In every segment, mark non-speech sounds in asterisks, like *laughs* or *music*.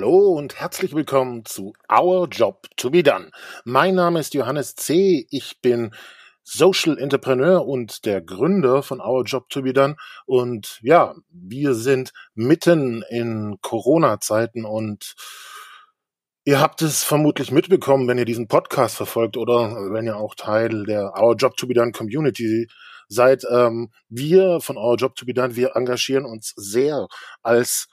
Hallo und herzlich willkommen zu Our Job to be Done. Mein Name ist Johannes C. Ich bin Social Entrepreneur und der Gründer von Our Job to be Done. Und ja, wir sind mitten in Corona-Zeiten und ihr habt es vermutlich mitbekommen, wenn ihr diesen Podcast verfolgt oder wenn ihr auch Teil der Our Job to be Done Community seid. Ähm, wir von Our Job to be Done, wir engagieren uns sehr als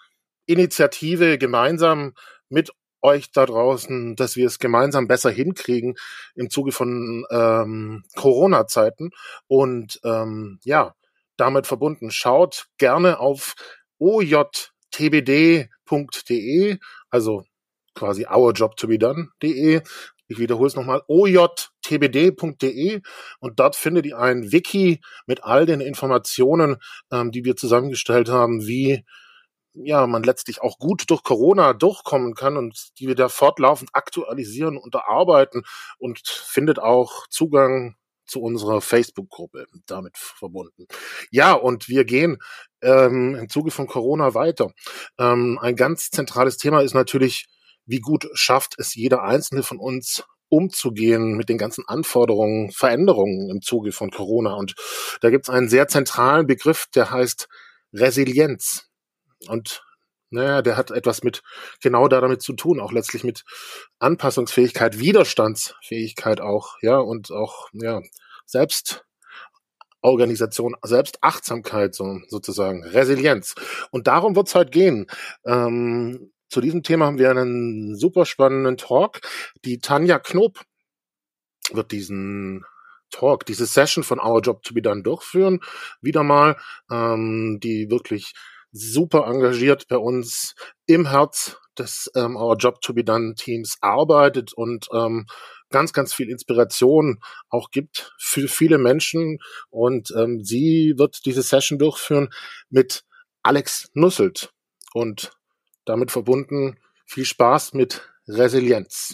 Initiative gemeinsam mit euch da draußen, dass wir es gemeinsam besser hinkriegen im Zuge von ähm, Corona-Zeiten. Und ähm, ja, damit verbunden, schaut gerne auf ojtbd.de, also quasi ourjobtobedone.de. Ich wiederhole es nochmal, ojtbd.de und dort findet ihr ein Wiki mit all den Informationen, ähm, die wir zusammengestellt haben, wie ja, man letztlich auch gut durch Corona durchkommen kann und die wir da fortlaufend aktualisieren und erarbeiten und findet auch Zugang zu unserer Facebook-Gruppe damit verbunden. Ja, und wir gehen ähm, im Zuge von Corona weiter. Ähm, ein ganz zentrales Thema ist natürlich, wie gut schafft es jeder Einzelne von uns, umzugehen mit den ganzen Anforderungen, Veränderungen im Zuge von Corona. Und da gibt es einen sehr zentralen Begriff, der heißt Resilienz. Und naja, der hat etwas mit genau damit zu tun, auch letztlich mit Anpassungsfähigkeit, Widerstandsfähigkeit auch, ja, und auch, ja, Selbstorganisation, Selbstachtsamkeit, so, sozusagen, Resilienz. Und darum wird's heute gehen. Ähm, zu diesem Thema haben wir einen super spannenden Talk. Die Tanja Knob wird diesen Talk, diese Session von Our Job to be Done durchführen, wieder mal, ähm, die wirklich super engagiert bei uns im Herz des ähm, Our Job to be Done Teams arbeitet und ähm, ganz, ganz viel Inspiration auch gibt für viele Menschen. Und ähm, sie wird diese Session durchführen mit Alex Nusselt und damit verbunden viel Spaß mit Resilienz.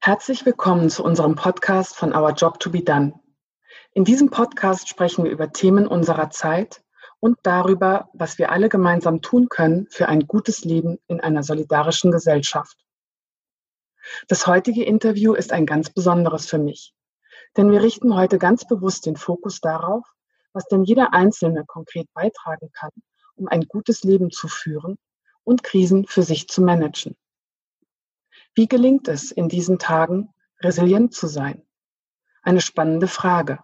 Herzlich willkommen zu unserem Podcast von Our Job to be Done. In diesem Podcast sprechen wir über Themen unserer Zeit und darüber, was wir alle gemeinsam tun können für ein gutes Leben in einer solidarischen Gesellschaft. Das heutige Interview ist ein ganz besonderes für mich, denn wir richten heute ganz bewusst den Fokus darauf, was denn jeder Einzelne konkret beitragen kann, um ein gutes Leben zu führen und Krisen für sich zu managen. Wie gelingt es in diesen Tagen, resilient zu sein? Eine spannende Frage.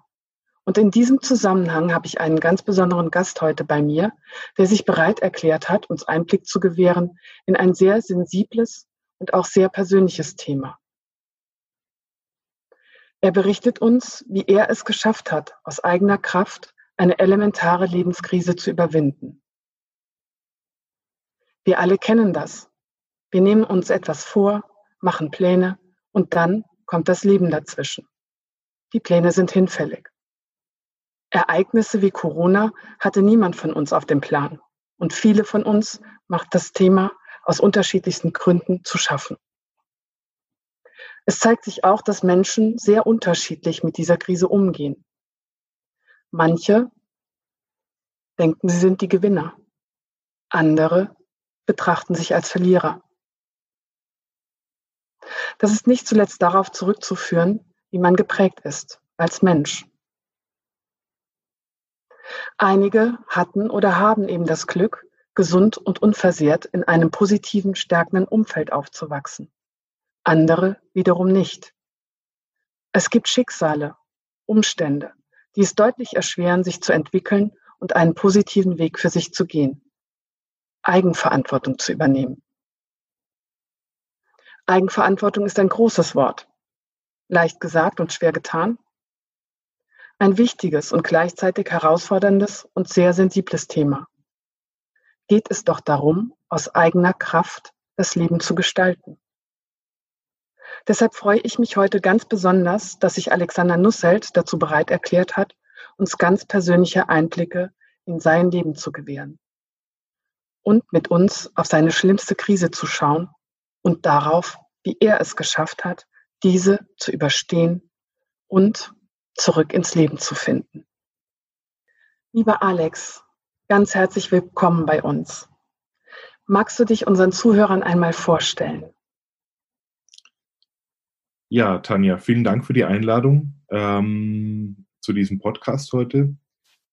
Und in diesem Zusammenhang habe ich einen ganz besonderen Gast heute bei mir, der sich bereit erklärt hat, uns Einblick zu gewähren in ein sehr sensibles und auch sehr persönliches Thema. Er berichtet uns, wie er es geschafft hat, aus eigener Kraft eine elementare Lebenskrise zu überwinden. Wir alle kennen das. Wir nehmen uns etwas vor, machen Pläne und dann kommt das Leben dazwischen. Die Pläne sind hinfällig. Ereignisse wie Corona hatte niemand von uns auf dem Plan. Und viele von uns macht das Thema aus unterschiedlichsten Gründen zu schaffen. Es zeigt sich auch, dass Menschen sehr unterschiedlich mit dieser Krise umgehen. Manche denken, sie sind die Gewinner. Andere betrachten sich als Verlierer. Das ist nicht zuletzt darauf zurückzuführen, wie man geprägt ist als Mensch. Einige hatten oder haben eben das Glück, gesund und unversehrt in einem positiven, stärkenden Umfeld aufzuwachsen. Andere wiederum nicht. Es gibt Schicksale, Umstände, die es deutlich erschweren, sich zu entwickeln und einen positiven Weg für sich zu gehen. Eigenverantwortung zu übernehmen. Eigenverantwortung ist ein großes Wort. Leicht gesagt und schwer getan. Ein wichtiges und gleichzeitig herausforderndes und sehr sensibles Thema. Geht es doch darum, aus eigener Kraft das Leben zu gestalten. Deshalb freue ich mich heute ganz besonders, dass sich Alexander Nusselt dazu bereit erklärt hat, uns ganz persönliche Einblicke in sein Leben zu gewähren und mit uns auf seine schlimmste Krise zu schauen und darauf, wie er es geschafft hat, diese zu überstehen und zurück ins Leben zu finden. Lieber Alex, ganz herzlich willkommen bei uns. Magst du dich unseren Zuhörern einmal vorstellen? Ja, Tanja, vielen Dank für die Einladung ähm, zu diesem Podcast heute.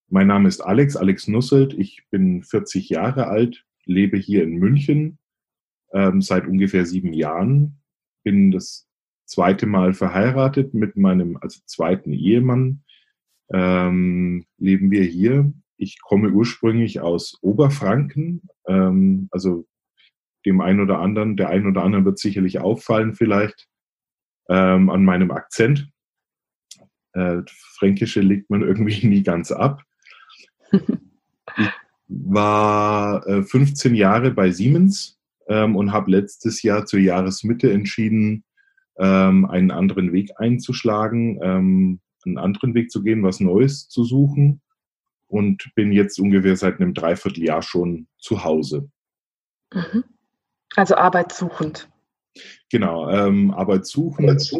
Mein Name ist Alex, Alex Nusselt. Ich bin 40 Jahre alt, lebe hier in München ähm, seit ungefähr sieben Jahren. Bin das zweite Mal verheiratet mit meinem, also zweiten Ehemann. Ähm, leben wir hier. Ich komme ursprünglich aus Oberfranken, ähm, also dem einen oder anderen, der einen oder anderen wird sicherlich auffallen vielleicht ähm, an meinem Akzent. Äh, Fränkische legt man irgendwie *laughs* nie ganz ab. ich war äh, 15 Jahre bei Siemens ähm, und habe letztes Jahr zur Jahresmitte entschieden, ähm, einen anderen Weg einzuschlagen, ähm, einen anderen Weg zu gehen, was Neues zu suchen und bin jetzt ungefähr seit einem Dreivierteljahr schon zu Hause. Mhm. Also arbeitssuchend. Genau, ähm, arbeitssuchend,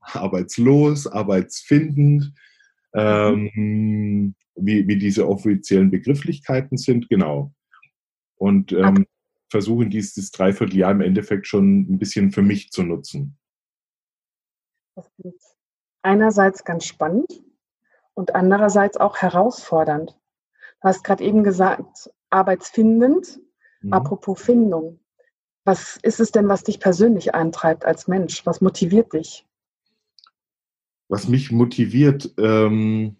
arbeitslos, arbeitsfindend, ähm, wie, wie diese offiziellen Begrifflichkeiten sind, genau. Und ähm, versuchen dieses Dreivierteljahr im Endeffekt schon ein bisschen für mich zu nutzen. Das klingt einerseits ganz spannend und andererseits auch herausfordernd. Du hast gerade eben gesagt, arbeitsfindend. Mhm. Apropos Findung. Was ist es denn, was dich persönlich antreibt als Mensch? Was motiviert dich? Was mich motiviert, ähm,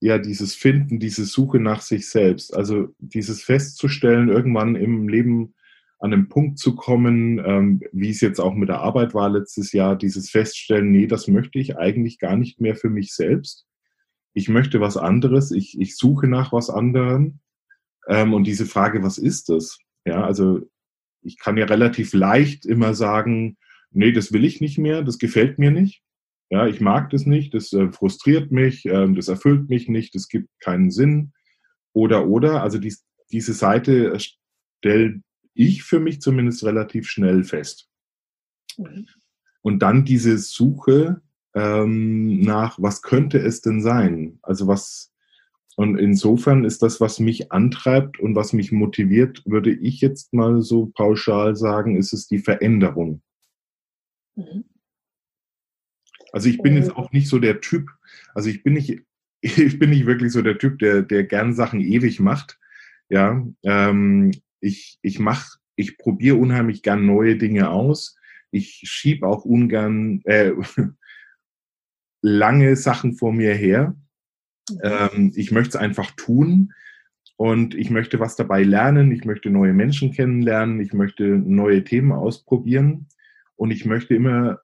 ja, dieses Finden, diese Suche nach sich selbst. Also dieses festzustellen, irgendwann im Leben an einen Punkt zu kommen, ähm, wie es jetzt auch mit der Arbeit war letztes Jahr, dieses Feststellen, nee, das möchte ich eigentlich gar nicht mehr für mich selbst. Ich möchte was anderes, ich, ich suche nach was anderem. Ähm, und diese Frage, was ist das? Ja, also ich kann ja relativ leicht immer sagen, nee, das will ich nicht mehr, das gefällt mir nicht. Ja, ich mag das nicht, das äh, frustriert mich, äh, das erfüllt mich nicht, das gibt keinen Sinn. Oder, oder, also dies, diese Seite stelle ich für mich zumindest relativ schnell fest. Mhm. Und dann diese Suche ähm, nach, was könnte es denn sein? Also was, und insofern ist das, was mich antreibt und was mich motiviert, würde ich jetzt mal so pauschal sagen, ist es die Veränderung. Mhm. Also ich bin jetzt auch nicht so der Typ, also ich bin nicht, *laughs* ich bin nicht wirklich so der Typ, der, der gern Sachen ewig macht. Ja, ähm, ich, ich mach, ich probiere unheimlich gern neue Dinge aus. Ich schieb auch ungern äh, *laughs* lange Sachen vor mir her. Mhm. Ähm, ich möchte es einfach tun und ich möchte was dabei lernen. Ich möchte neue Menschen kennenlernen. Ich möchte neue Themen ausprobieren und ich möchte immer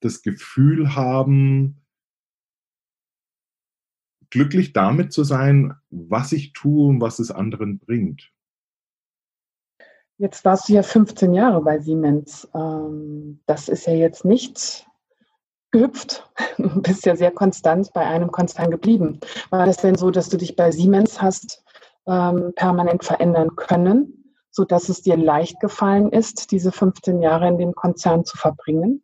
das Gefühl haben, glücklich damit zu sein, was ich tue und was es anderen bringt. Jetzt warst du ja 15 Jahre bei Siemens. Ähm, das ist ja jetzt nicht gehüpft. *laughs* Du bist ja sehr konstant bei einem Konzern geblieben. War das denn so, dass du dich bei Siemens hast ähm, permanent verändern können, sodass es dir leicht gefallen ist, diese 15 Jahre in dem Konzern zu verbringen?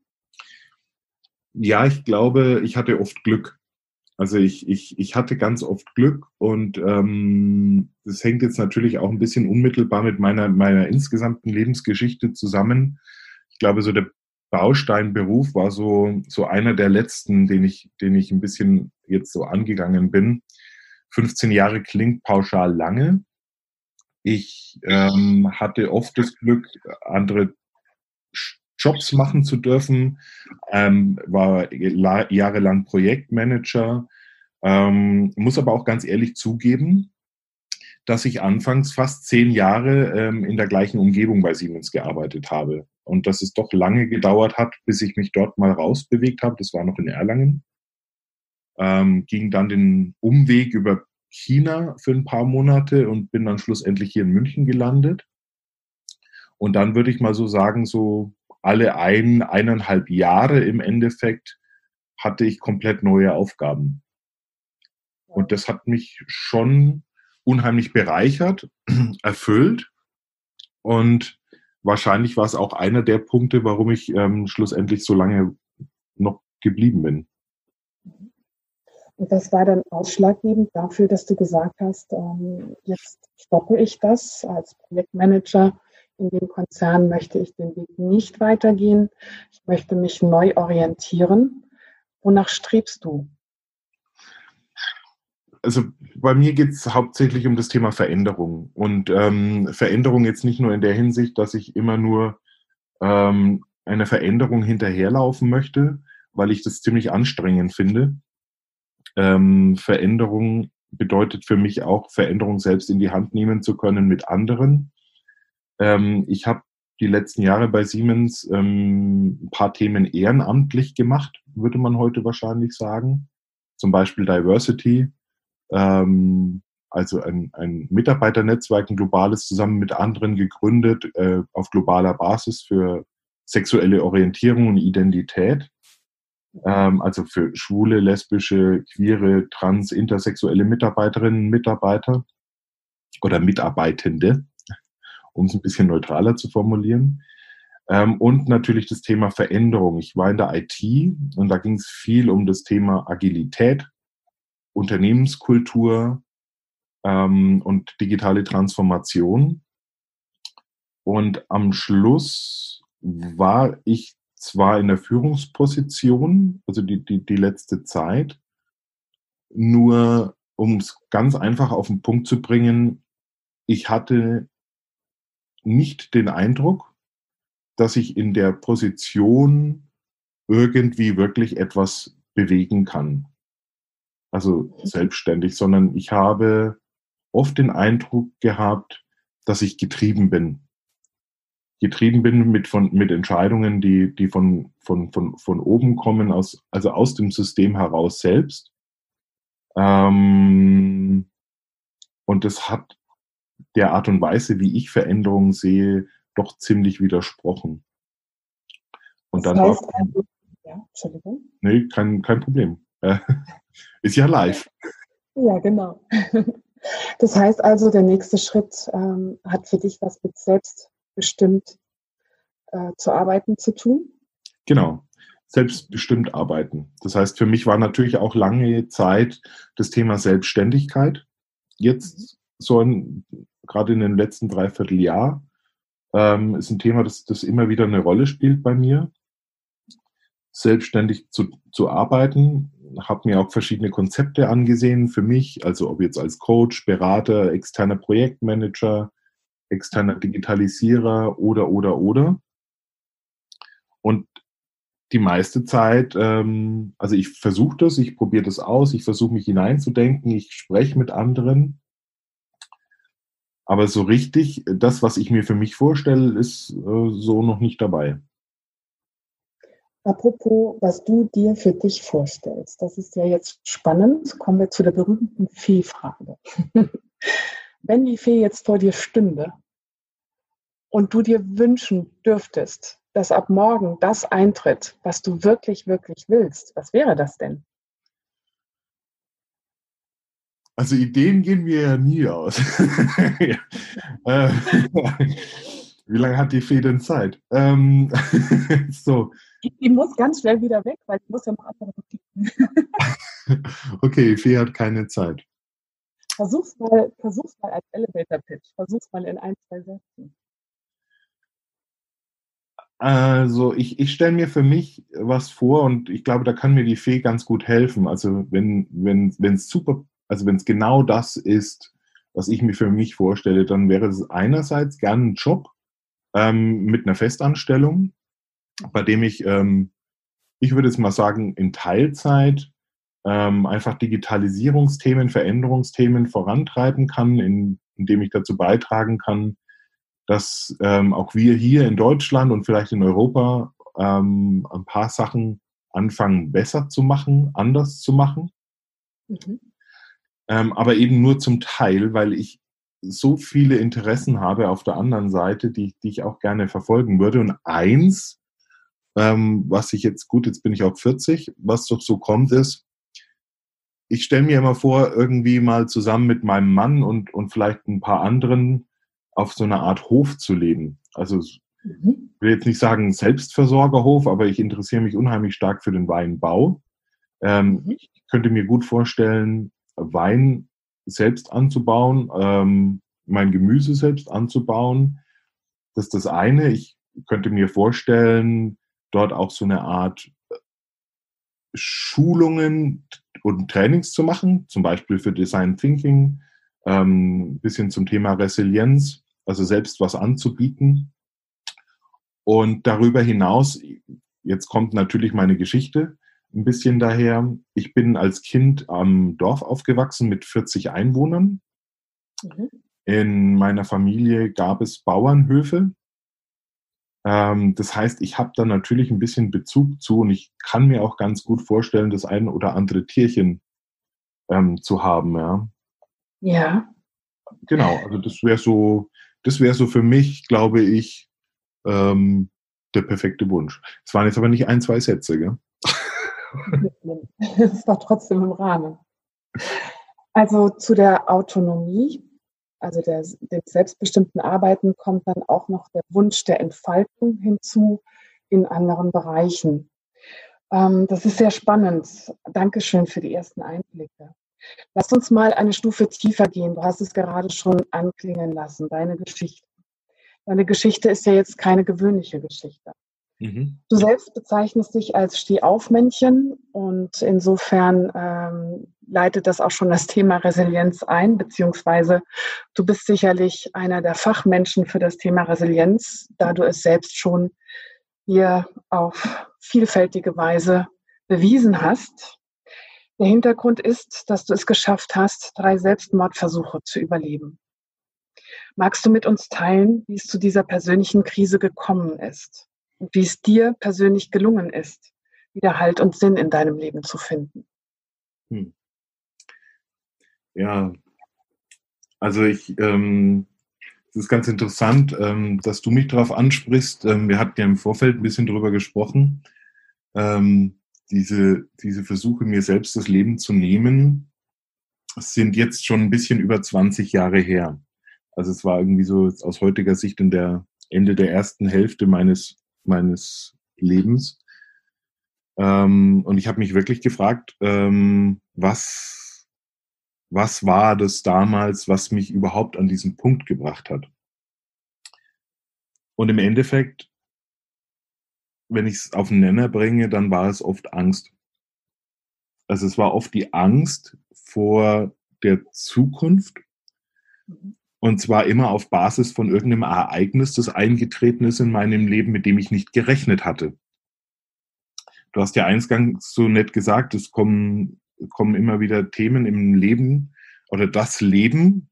ja, ich glaube, ich hatte oft Glück. Also ich, ich, ich hatte ganz oft Glück und ähm, das hängt jetzt natürlich auch ein bisschen unmittelbar mit meiner, meiner insgesamten Lebensgeschichte zusammen. Ich glaube, so der Bausteinberuf war so, so einer der letzten, den ich, den ich ein bisschen jetzt so angegangen bin. 15 Jahre klingt pauschal lange. Ich ähm, hatte oft das Glück, andere Jobs machen zu dürfen, ähm, war jahrelang Projektmanager, ähm, muss aber auch ganz ehrlich zugeben, dass ich anfangs fast zehn Jahre ähm, in der gleichen Umgebung bei Siemens gearbeitet habe und dass es doch lange gedauert hat, bis ich mich dort mal rausbewegt habe. Das war noch in Erlangen. Ähm, ging dann den Umweg über China für ein paar Monate und bin dann schlussendlich hier in München gelandet. Und dann würde ich mal so sagen, so alle ein, eineinhalb Jahre im Endeffekt hatte ich komplett neue Aufgaben. Und das hat mich schon unheimlich bereichert, *clears throat* erfüllt. Und wahrscheinlich war es auch einer der Punkte, warum ich ähm, schlussendlich so lange noch geblieben bin. Und das war dann ausschlaggebend dafür, dass du gesagt hast, ähm, jetzt stoppe ich das als Projektmanager. In dem Konzern möchte ich den Weg nicht weitergehen. Ich möchte mich neu orientieren. Wonach strebst du? Also bei mir geht es hauptsächlich um das Thema Veränderung. Und ähm, Veränderung jetzt nicht nur in der Hinsicht, dass ich immer nur ähm, einer Veränderung hinterherlaufen möchte, weil ich das ziemlich anstrengend finde, ähm, Veränderung bedeutet für mich auch, Veränderung selbst in die Hand nehmen zu können mit anderen. Ähm, ich habe die letzten Jahre bei Siemens ähm, ein paar Themen ehrenamtlich gemacht, würde man heute wahrscheinlich sagen. Zum Beispiel Diversity, ähm, also ein, ein Mitarbeiternetzwerk, ein globales, zusammen mit anderen gegründet, äh, auf globaler Basis für sexuelle Orientierung und Identität ähm, also für schwule, lesbische, queere, trans, intersexuelle Mitarbeiterinnen und Mitarbeiter oder Mitarbeitende, um es ein bisschen neutraler zu formulieren. Ähm, und natürlich das Thema Veränderung. Ich war in der IT und da ging es viel um das Thema Agilität, Unternehmenskultur ähm, und digitale Transformation. Und am Schluss war ich zwar in der Führungsposition, also die, die, die letzte Zeit, nur um es ganz einfach auf den Punkt zu bringen, ich hatte nicht den Eindruck, dass ich in der Position irgendwie wirklich etwas bewegen kann. Also selbstständig, sondern ich habe oft den Eindruck gehabt, dass ich getrieben bin getrieben bin mit, von, mit Entscheidungen, die, die von, von, von, von oben kommen, aus, also aus dem System heraus selbst. Ähm, und das hat der Art und Weise, wie ich Veränderungen sehe, doch ziemlich widersprochen. Und das dann heißt, war, also, ja, Entschuldigung. Nee, kein, kein Problem. *laughs* Ist ja live. Ja, genau. Das heißt also, der nächste Schritt ähm, hat für dich was mit Selbst selbstbestimmt äh, zu arbeiten zu tun? Genau, selbstbestimmt arbeiten. Das heißt, für mich war natürlich auch lange Zeit das Thema Selbstständigkeit. Jetzt so ein, gerade in den letzten Dreivierteljahr ähm, ist ein Thema, das, das immer wieder eine Rolle spielt bei mir. Selbstständig zu, zu arbeiten, habe mir auch verschiedene Konzepte angesehen für mich, also ob jetzt als Coach, Berater, externer Projektmanager, externer Digitalisierer oder, oder, oder. Und die meiste Zeit, ähm, also ich versuche das, ich probiere das aus, ich versuche mich hineinzudenken, ich spreche mit anderen. Aber so richtig, das, was ich mir für mich vorstelle, ist äh, so noch nicht dabei. Apropos, was du dir für dich vorstellst, das ist ja jetzt spannend. Kommen wir zu der berühmten Fee-Frage. *laughs* Wenn die Fee jetzt vor dir stünde und du dir wünschen dürftest, dass ab morgen das eintritt, was du wirklich, wirklich willst, was wäre das denn? Also Ideen gehen mir ja nie aus. *laughs* ja. äh, *laughs* wie lange hat die Fee denn Zeit? Ähm, *laughs* so. Die muss ganz schnell wieder weg, weil die muss ja noch andere Okay, Fee hat keine Zeit. Versuch's mal, versuch's mal als Elevator Pitch. Versuch's mal in ein, zwei Sätzen. Also ich, ich stelle mir für mich was vor und ich glaube, da kann mir die Fee ganz gut helfen. Also wenn wenn wenn es super, also wenn es genau das ist, was ich mir für mich vorstelle, dann wäre es einerseits gern ein Job ähm, mit einer Festanstellung, bei dem ich, ähm, ich würde jetzt mal sagen, in Teilzeit ähm, einfach Digitalisierungsthemen, Veränderungsthemen vorantreiben kann, in, indem ich dazu beitragen kann, dass ähm, auch wir hier in Deutschland und vielleicht in Europa ähm, ein paar Sachen anfangen besser zu machen, anders zu machen. Mhm. Ähm, aber eben nur zum Teil, weil ich so viele Interessen habe auf der anderen Seite, die, die ich auch gerne verfolgen würde. Und eins, ähm, was ich jetzt, gut, jetzt bin ich auch 40, was doch so kommt, ist, ich stelle mir immer vor, irgendwie mal zusammen mit meinem Mann und, und vielleicht ein paar anderen auf so einer Art Hof zu leben. Also mhm. ich will jetzt nicht sagen Selbstversorgerhof, aber ich interessiere mich unheimlich stark für den Weinbau. Ähm, mhm. Ich könnte mir gut vorstellen, Wein selbst anzubauen, ähm, mein Gemüse selbst anzubauen. Das ist das eine. Ich könnte mir vorstellen, dort auch so eine Art Schulungen und Trainings zu machen, zum Beispiel für Design Thinking, ähm, bisschen zum Thema Resilienz, also selbst was anzubieten. Und darüber hinaus, jetzt kommt natürlich meine Geschichte ein bisschen daher. Ich bin als Kind am Dorf aufgewachsen mit 40 Einwohnern. Mhm. In meiner Familie gab es Bauernhöfe. Ähm, das heißt, ich habe da natürlich ein bisschen Bezug zu und ich kann mir auch ganz gut vorstellen, das ein oder andere Tierchen ähm, zu haben. Ja. ja. Genau, also das wäre so, das wäre so für mich, glaube ich, ähm, der perfekte Wunsch. Es waren jetzt aber nicht ein, zwei Sätze, gell? *laughs* Das war trotzdem im Rahmen. Also zu der Autonomie, also der, dem selbstbestimmten Arbeiten, kommt dann auch noch der Wunsch der Entfaltung hinzu in anderen Bereichen. Ähm, das ist sehr spannend. Dankeschön für die ersten Einblicke. Lass uns mal eine Stufe tiefer gehen. Du hast es gerade schon anklingen lassen, deine Geschichte. Deine Geschichte ist ja jetzt keine gewöhnliche Geschichte. Mhm. Du selbst bezeichnest dich als Stehaufmännchen und insofern ähm, leitet das auch schon das Thema Resilienz ein, beziehungsweise du bist sicherlich einer der Fachmenschen für das Thema Resilienz, da du es selbst schon hier auf vielfältige Weise bewiesen hast. Der Hintergrund ist, dass du es geschafft hast, drei Selbstmordversuche zu überleben. Magst du mit uns teilen, wie es zu dieser persönlichen Krise gekommen ist? Wie es dir persönlich gelungen ist, wieder Halt und Sinn in deinem Leben zu finden. Hm. Ja, also ich, ähm, es ist ganz interessant, ähm, dass du mich darauf ansprichst. Ähm, wir hatten ja im Vorfeld ein bisschen darüber gesprochen. Ähm, diese, diese Versuche, mir selbst das Leben zu nehmen, sind jetzt schon ein bisschen über 20 Jahre her. Also es war irgendwie so aus heutiger Sicht in der Ende der ersten Hälfte meines meines Lebens. Ähm, und ich habe mich wirklich gefragt, ähm, was, was war das damals, was mich überhaupt an diesen Punkt gebracht hat. Und im Endeffekt, wenn ich es auf den Nenner bringe, dann war es oft Angst. Also es war oft die Angst vor der Zukunft, mhm. Und zwar immer auf Basis von irgendeinem Ereignis, das eingetreten ist in meinem Leben, mit dem ich nicht gerechnet hatte. Du hast ja eingangs so nett gesagt, es kommen, kommen immer wieder Themen im Leben oder das Leben.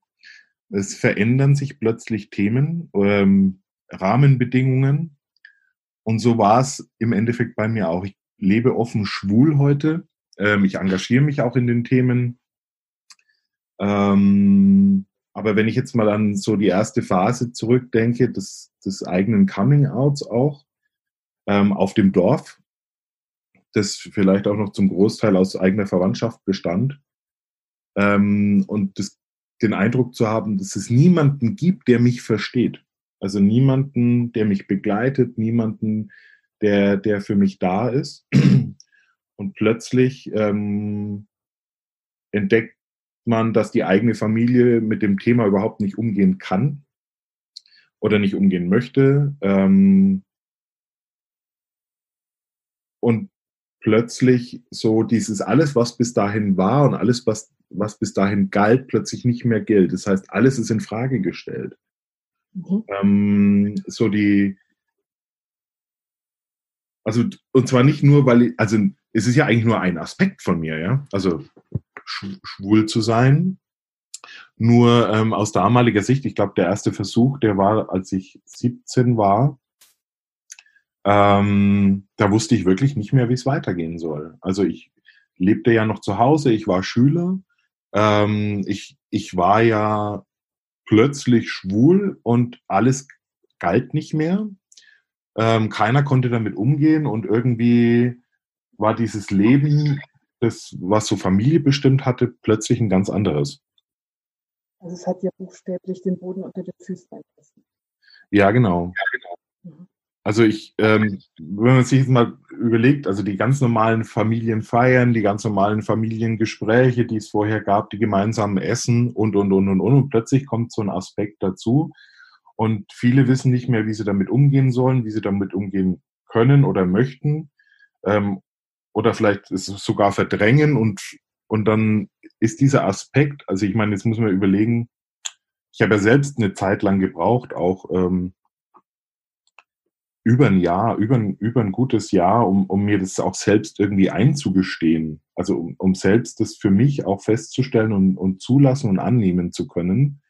Es verändern sich plötzlich Themen, ähm, Rahmenbedingungen. Und so war es im Endeffekt bei mir auch. Ich lebe offen schwul heute. Ähm, ich engagiere mich auch in den Themen. Ähm, aber wenn ich jetzt mal an so die erste Phase zurückdenke, des, des eigenen Coming-outs auch ähm, auf dem Dorf, das vielleicht auch noch zum Großteil aus eigener Verwandtschaft bestand, ähm, und das, den Eindruck zu haben, dass es niemanden gibt, der mich versteht. Also niemanden, der mich begleitet, niemanden, der, der für mich da ist. Und plötzlich ähm, entdeckt man, dass die eigene Familie mit dem Thema überhaupt nicht umgehen kann oder nicht umgehen möchte. Ähm, und plötzlich so dieses alles, was bis dahin war und alles, was, was bis dahin galt, plötzlich nicht mehr gilt. Das heißt, alles ist in Frage gestellt. Mhm. Ähm, so die, also, und zwar nicht nur, weil, also, es ist ja eigentlich nur ein Aspekt von mir, ja. Also, schwul zu sein. Nur ähm, aus damaliger Sicht, ich glaube, der erste Versuch, der war, als ich 17 war, ähm, da wusste ich wirklich nicht mehr, wie es weitergehen soll. Also ich lebte ja noch zu Hause, ich war Schüler, ähm, ich, ich war ja plötzlich schwul und alles galt nicht mehr. Ähm, keiner konnte damit umgehen und irgendwie war dieses Leben das, was so Familie bestimmt hatte, plötzlich ein ganz anderes. Also es hat ja buchstäblich den Boden unter den Füßen eingerissen. Ja, genau. Ja, genau. Mhm. Also ich, ähm, wenn man sich jetzt mal überlegt, also die ganz normalen Familienfeiern, die ganz normalen Familiengespräche, die es vorher gab, die gemeinsamen Essen und, und, und, und, und, und plötzlich kommt so ein Aspekt dazu und viele wissen nicht mehr, wie sie damit umgehen sollen, wie sie damit umgehen können oder möchten ähm, oder vielleicht sogar verdrängen und, und dann ist dieser Aspekt, also ich meine, jetzt muss man überlegen, ich habe ja selbst eine Zeit lang gebraucht, auch ähm, über ein Jahr, über ein, über ein gutes Jahr, um, um mir das auch selbst irgendwie einzugestehen. Also um, um selbst das für mich auch festzustellen und, und zulassen und annehmen zu können.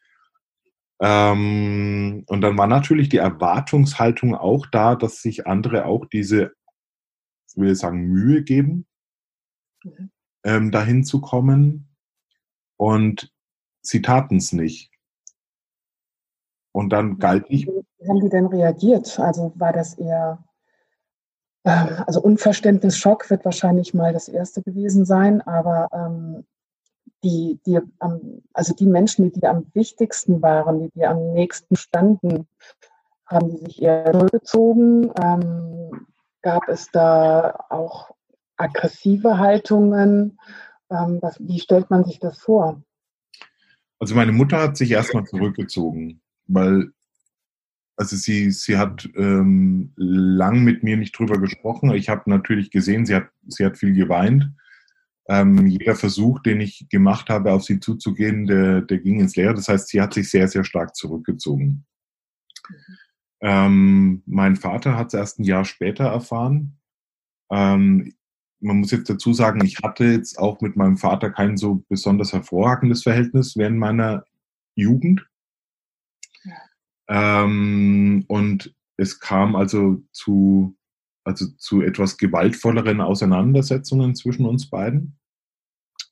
Ähm, und dann war natürlich die Erwartungshaltung auch da, dass sich andere auch diese, ich will sagen, Mühe geben, mhm. ähm, dahin zu kommen. Und sie taten es nicht. Und dann galt ich. Wie haben die denn reagiert? Also war das eher, äh, also Unverständnis, Schock wird wahrscheinlich mal das erste gewesen sein, aber ähm, die, die am, also die Menschen, die dir am wichtigsten waren, die dir am nächsten standen, haben die sich eher zurückgezogen? Ähm, gab es da auch aggressive Haltungen? Ähm, was, wie stellt man sich das vor? Also meine Mutter hat sich erstmal zurückgezogen weil also sie, sie hat ähm, lang mit mir nicht drüber gesprochen. Ich habe natürlich gesehen, sie hat, sie hat viel geweint. Ähm, jeder Versuch, den ich gemacht habe, auf sie zuzugehen, der, der ging ins Leere. Das heißt, sie hat sich sehr, sehr stark zurückgezogen. Mhm. Ähm, mein Vater hat es erst ein Jahr später erfahren. Ähm, man muss jetzt dazu sagen, ich hatte jetzt auch mit meinem Vater kein so besonders hervorragendes Verhältnis während meiner Jugend. Ähm, und es kam also zu, also zu etwas gewaltvolleren Auseinandersetzungen zwischen uns beiden.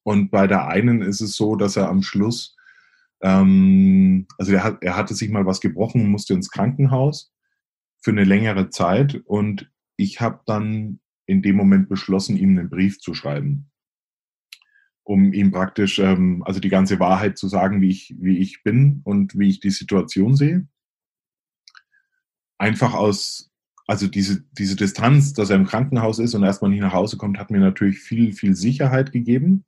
Und bei der einen ist es so, dass er am Schluss, ähm, also er, hat, er hatte sich mal was gebrochen und musste ins Krankenhaus für eine längere Zeit. Und ich habe dann in dem Moment beschlossen, ihm einen Brief zu schreiben um ihm praktisch, ähm, also die ganze Wahrheit zu sagen, wie ich, wie ich bin und wie ich die Situation sehe einfach aus, also diese, diese Distanz, dass er im Krankenhaus ist und erstmal nicht nach Hause kommt, hat mir natürlich viel, viel Sicherheit gegeben.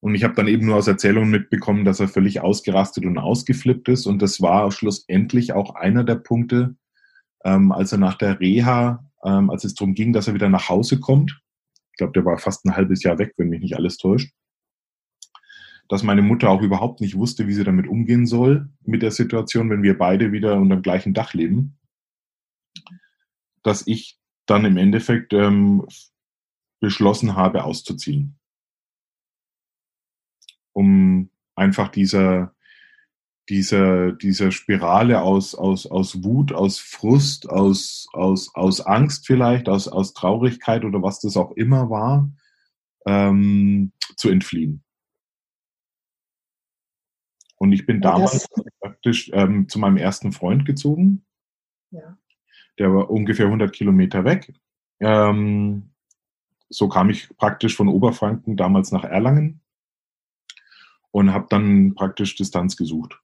Und ich habe dann eben nur aus Erzählungen mitbekommen, dass er völlig ausgerastet und ausgeflippt ist. Und das war schlussendlich auch einer der Punkte, ähm, als er nach der Reha, ähm, als es darum ging, dass er wieder nach Hause kommt. Ich glaube, der war fast ein halbes Jahr weg, wenn mich nicht alles täuscht dass meine Mutter auch überhaupt nicht wusste, wie sie damit umgehen soll mit der Situation, wenn wir beide wieder unter dem gleichen Dach leben, dass ich dann im Endeffekt ähm, beschlossen habe, auszuziehen. Um einfach dieser, dieser, dieser Spirale aus, aus, aus Wut, aus Frust, aus, aus, aus Angst vielleicht, aus, aus Traurigkeit oder was das auch immer war, ähm, zu entfliehen. Und ich bin damals praktisch ähm, zu meinem ersten Freund gezogen. Ja. Der war ungefähr 100 Kilometer weg. Ähm, so kam ich praktisch von Oberfranken damals nach Erlangen und habe dann praktisch Distanz gesucht.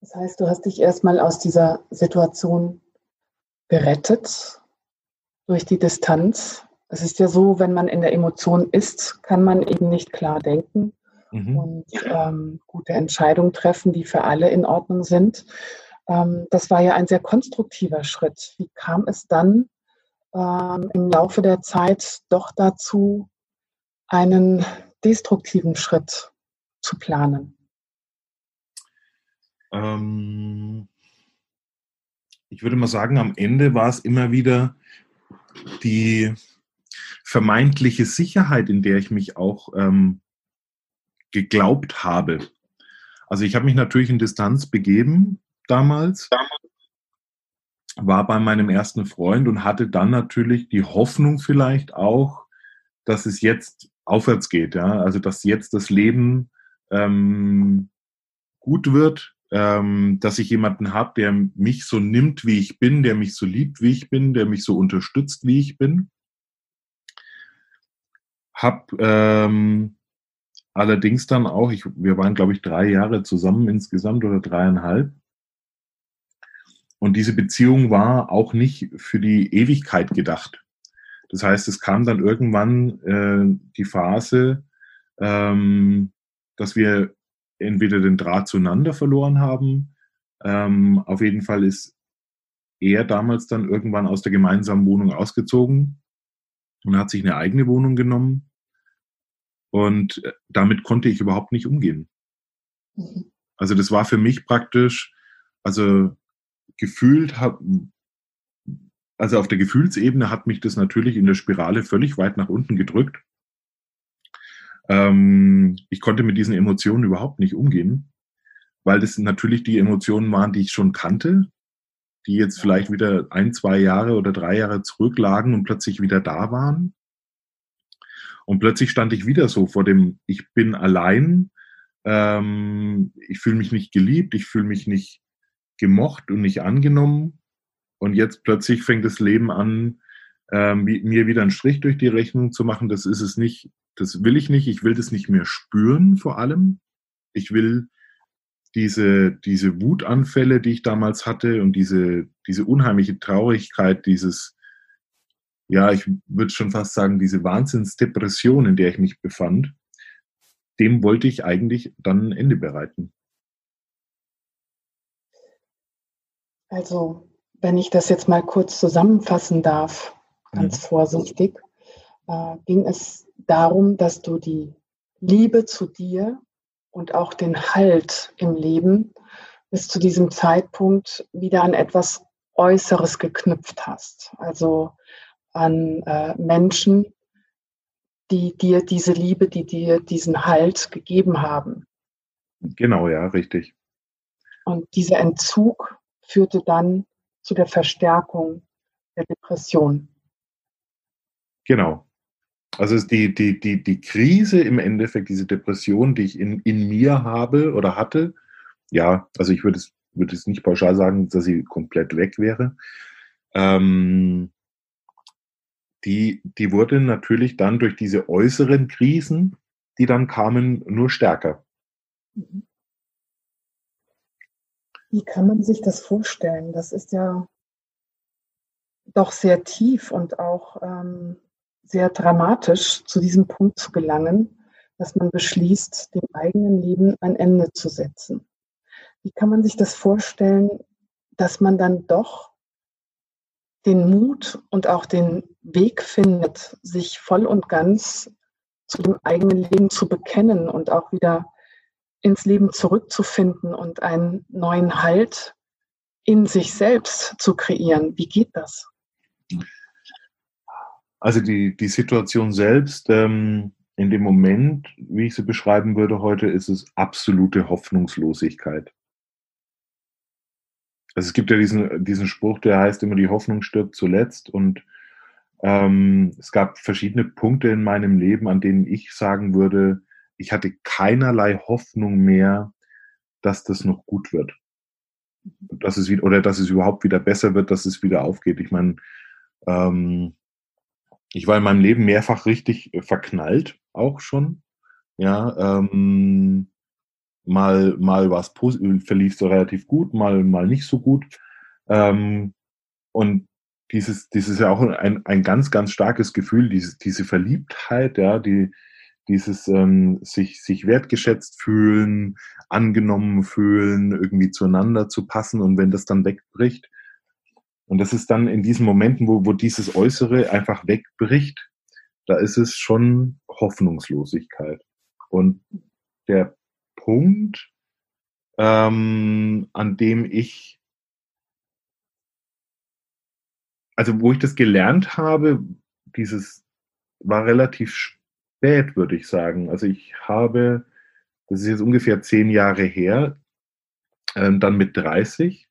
Das heißt, du hast dich erstmal aus dieser Situation gerettet durch die Distanz. Es ist ja so, wenn man in der Emotion ist, kann man eben nicht klar denken mhm. und ähm, gute Entscheidungen treffen, die für alle in Ordnung sind. Ähm, das war ja ein sehr konstruktiver Schritt. Wie kam es dann ähm, im Laufe der Zeit doch dazu, einen destruktiven Schritt zu planen? Ähm, ich würde mal sagen, am Ende war es immer wieder die vermeintliche Sicherheit, in der ich mich auch ähm, geglaubt habe. Also ich habe mich natürlich in Distanz begeben damals, war bei meinem ersten Freund und hatte dann natürlich die Hoffnung vielleicht auch, dass es jetzt aufwärts geht, ja, also dass jetzt das Leben ähm, gut wird, ähm, dass ich jemanden habe, der mich so nimmt, wie ich bin, der mich so liebt, wie ich bin, der mich so unterstützt, wie ich bin. Hab ähm, Allerdings dann auch, ich, wir waren, glaube ich, drei Jahre zusammen insgesamt oder dreieinhalb. und diese Beziehung war auch nicht für die Ewigkeit gedacht. Das heißt, es kam dann irgendwann äh, die Phase, ähm, dass wir entweder den Draht zueinander verloren haben. Ähm, auf jeden Fall ist er damals dann irgendwann aus der gemeinsamen Wohnung ausgezogen und hat sich eine eigene Wohnung genommen. Und äh, damit konnte ich überhaupt nicht umgehen. Mhm. Also das war für mich praktisch, also gefühlt hab, also auf der Gefühlsebene hat mich das natürlich in der Spirale völlig weit nach unten gedrückt. Ähm, ich konnte mit diesen Emotionen überhaupt nicht umgehen, weil das natürlich die Emotionen waren, die ich schon kannte, die jetzt vielleicht wieder ein, zwei Jahre oder drei Jahre zurücklagen und plötzlich wieder da waren. Und plötzlich stand ich wieder so vor dem, ich bin allein, ähm, ich fühle mich nicht geliebt, ich fühle mich nicht gemocht und nicht angenommen. Und jetzt plötzlich fängt das Leben an, ähm, mir wieder einen Strich durch die Rechnung zu machen. Das ist es nicht, das will ich nicht. Ich will das nicht mehr spüren vor allem. Ich will diese, diese Wutanfälle, die ich damals hatte und diese, diese unheimliche Traurigkeit, dieses, ja, ich würde schon fast sagen, diese Wahnsinnsdepression, in der ich mich befand, dem wollte ich eigentlich dann ein Ende bereiten. Also, wenn ich das jetzt mal kurz zusammenfassen darf, ganz mhm. vorsichtig, äh, ging es darum, dass du die Liebe zu dir und auch den Halt im Leben bis zu diesem Zeitpunkt wieder an etwas Äußeres geknüpft hast. Also an äh, Menschen, die dir diese Liebe, die dir diesen Halt gegeben haben. Genau, ja, richtig. Und dieser Entzug führte dann zu der Verstärkung der Depression. Genau. Also die, die, die, die Krise im Endeffekt, diese Depression, die ich in, in mir habe oder hatte, ja, also ich würde es, würde es nicht pauschal sagen, dass sie komplett weg wäre. Ähm, die, die wurde natürlich dann durch diese äußeren Krisen, die dann kamen, nur stärker. Mhm. Wie kann man sich das vorstellen? Das ist ja doch sehr tief und auch ähm, sehr dramatisch, zu diesem Punkt zu gelangen, dass man beschließt, dem eigenen Leben ein Ende zu setzen. Wie kann man sich das vorstellen, dass man dann doch den Mut und auch den Weg findet, sich voll und ganz zu dem eigenen Leben zu bekennen und auch wieder ins Leben zurückzufinden und einen neuen Halt in sich selbst zu kreieren. Wie geht das? Also die, die Situation selbst, ähm, in dem Moment, wie ich sie beschreiben würde heute, ist es absolute Hoffnungslosigkeit. Also es gibt ja diesen, diesen Spruch, der heißt immer, die Hoffnung stirbt zuletzt. Und ähm, es gab verschiedene Punkte in meinem Leben, an denen ich sagen würde, ich hatte keinerlei Hoffnung mehr, dass das noch gut wird. Dass es wieder, oder dass es überhaupt wieder besser wird, dass es wieder aufgeht. Ich meine, ähm, ich war in meinem Leben mehrfach richtig äh, verknallt, auch schon. Ja, ähm, mal, mal war es verlief so relativ gut, mal, mal nicht so gut. Ähm, und dieses, dieses ist ja auch ein, ein ganz, ganz starkes Gefühl, diese, diese Verliebtheit, ja, die, dieses ähm, sich, sich wertgeschätzt fühlen, angenommen fühlen, irgendwie zueinander zu passen und wenn das dann wegbricht. Und das ist dann in diesen Momenten, wo, wo dieses Äußere einfach wegbricht, da ist es schon Hoffnungslosigkeit. Und der Punkt, ähm, an dem ich, also wo ich das gelernt habe, dieses war relativ spät, würde ich sagen. Also ich habe, das ist jetzt ungefähr zehn Jahre her, ähm, dann mit 30.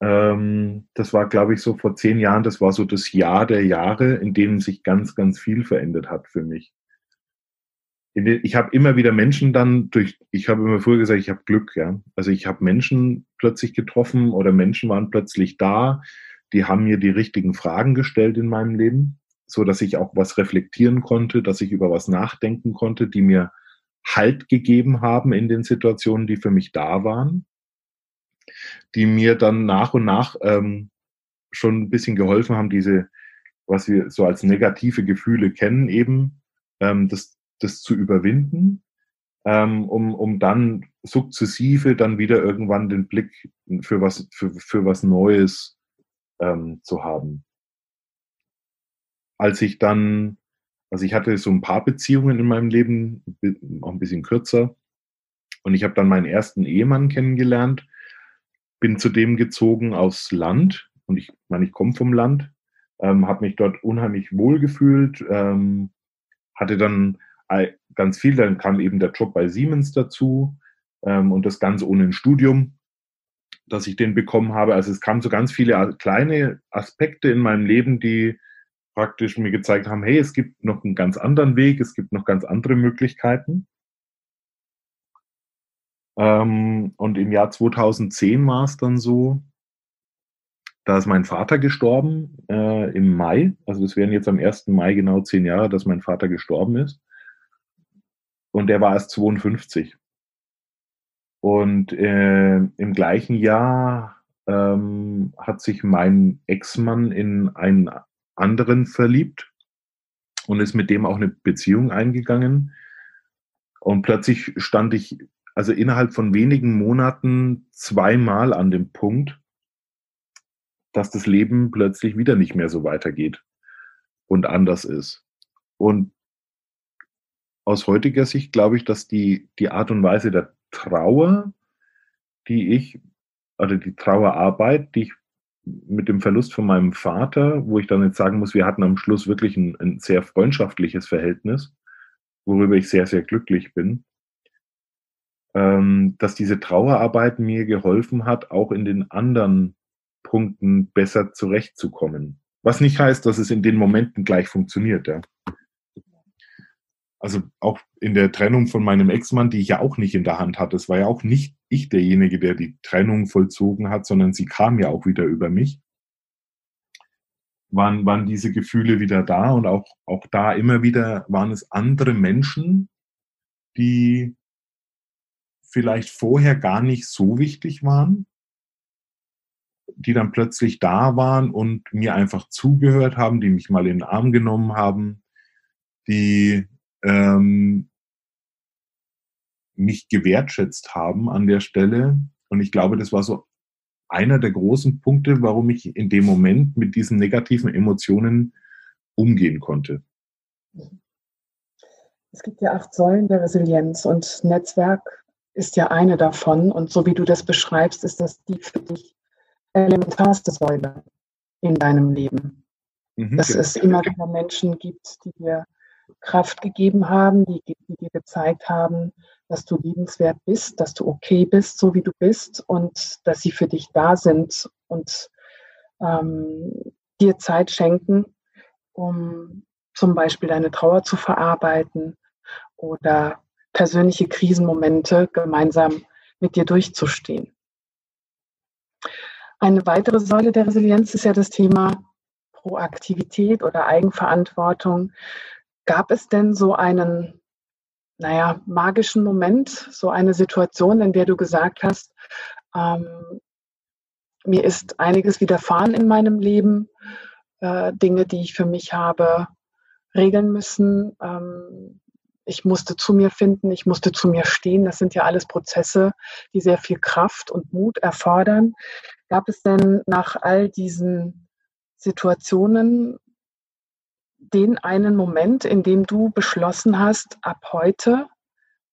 Ähm, das war, glaube ich, so vor zehn Jahren, das war so das Jahr der Jahre, in denen sich ganz, ganz viel verändert hat für mich. Ich habe immer wieder Menschen dann durch, ich habe immer früher gesagt, ich habe Glück, ja. Also ich habe Menschen plötzlich getroffen oder Menschen waren plötzlich da, die haben mir die richtigen Fragen gestellt in meinem Leben so dass ich auch was reflektieren konnte, dass ich über was nachdenken konnte, die mir Halt gegeben haben in den Situationen, die für mich da waren. die mir dann nach und nach ähm, schon ein bisschen geholfen haben, diese, was wir so als negative Gefühle kennen, eben ähm, das, das zu überwinden, ähm, um, um dann sukzessive dann wieder irgendwann den Blick für was, für, für was Neues ähm, zu haben. Als ich dann, also ich hatte so ein paar Beziehungen in meinem Leben, auch ein bisschen kürzer, und ich habe dann meinen ersten Ehemann kennengelernt, bin zu dem gezogen aus Land, und ich meine, ich komme vom Land, ähm, habe mich dort unheimlich wohl gefühlt, ähm, hatte dann ganz viel, dann kam eben der Job bei Siemens dazu ähm, und das Ganze ohne ein Studium, dass ich den bekommen habe. Also es kamen so ganz viele kleine Aspekte in meinem Leben, die praktisch mir gezeigt haben, hey, es gibt noch einen ganz anderen Weg, es gibt noch ganz andere Möglichkeiten. Ähm, und im Jahr 2010 war es dann so, da ist mein Vater gestorben äh, im Mai. Also es wären jetzt am 1. Mai genau zehn Jahre, dass mein Vater gestorben ist. Und der war erst 52. Und äh, im gleichen Jahr ähm, hat sich mein Ex-Mann in einen anderen verliebt und ist mit dem auch eine Beziehung eingegangen. Und plötzlich stand ich also innerhalb von wenigen Monaten zweimal an dem Punkt, dass das Leben plötzlich wieder nicht mehr so weitergeht und anders ist. Und aus heutiger Sicht glaube ich, dass die, die Art und Weise der Trauer, die ich, oder die Trauerarbeit, die ich mit dem Verlust von meinem Vater, wo ich dann jetzt sagen muss, wir hatten am Schluss wirklich ein, ein sehr freundschaftliches Verhältnis, worüber ich sehr, sehr glücklich bin, ähm, dass diese Trauerarbeit mir geholfen hat, auch in den anderen Punkten besser zurechtzukommen. Was nicht heißt, dass es in den Momenten gleich funktioniert. Ja. Also auch in der Trennung von meinem Ex-Mann, die ich ja auch nicht in der Hand hatte. Es war ja auch nicht ich derjenige, der die Trennung vollzogen hat, sondern sie kam ja auch wieder über mich. Waren, waren diese Gefühle wieder da und auch, auch da immer wieder waren es andere Menschen, die vielleicht vorher gar nicht so wichtig waren, die dann plötzlich da waren und mir einfach zugehört haben, die mich mal in den Arm genommen haben, die ähm, mich gewertschätzt haben an der Stelle. Und ich glaube, das war so einer der großen Punkte, warum ich in dem Moment mit diesen negativen Emotionen umgehen konnte. Es gibt ja acht Säulen der Resilienz und Netzwerk ist ja eine davon. Und so wie du das beschreibst, ist das die für dich elementarste Säule in deinem Leben. Mhm, dass genau. es immer wieder Menschen gibt, die dir Kraft gegeben haben, die, die dir gezeigt haben, dass du liebenswert bist, dass du okay bist, so wie du bist und dass sie für dich da sind und ähm, dir Zeit schenken, um zum Beispiel deine Trauer zu verarbeiten oder persönliche Krisenmomente gemeinsam mit dir durchzustehen. Eine weitere Säule der Resilienz ist ja das Thema Proaktivität oder Eigenverantwortung. Gab es denn so einen, naja, magischen Moment, so eine Situation, in der du gesagt hast, ähm, mir ist einiges widerfahren in meinem Leben, äh, Dinge, die ich für mich habe regeln müssen. Ähm, ich musste zu mir finden, ich musste zu mir stehen. Das sind ja alles Prozesse, die sehr viel Kraft und Mut erfordern. Gab es denn nach all diesen Situationen den einen Moment, in dem du beschlossen hast, ab heute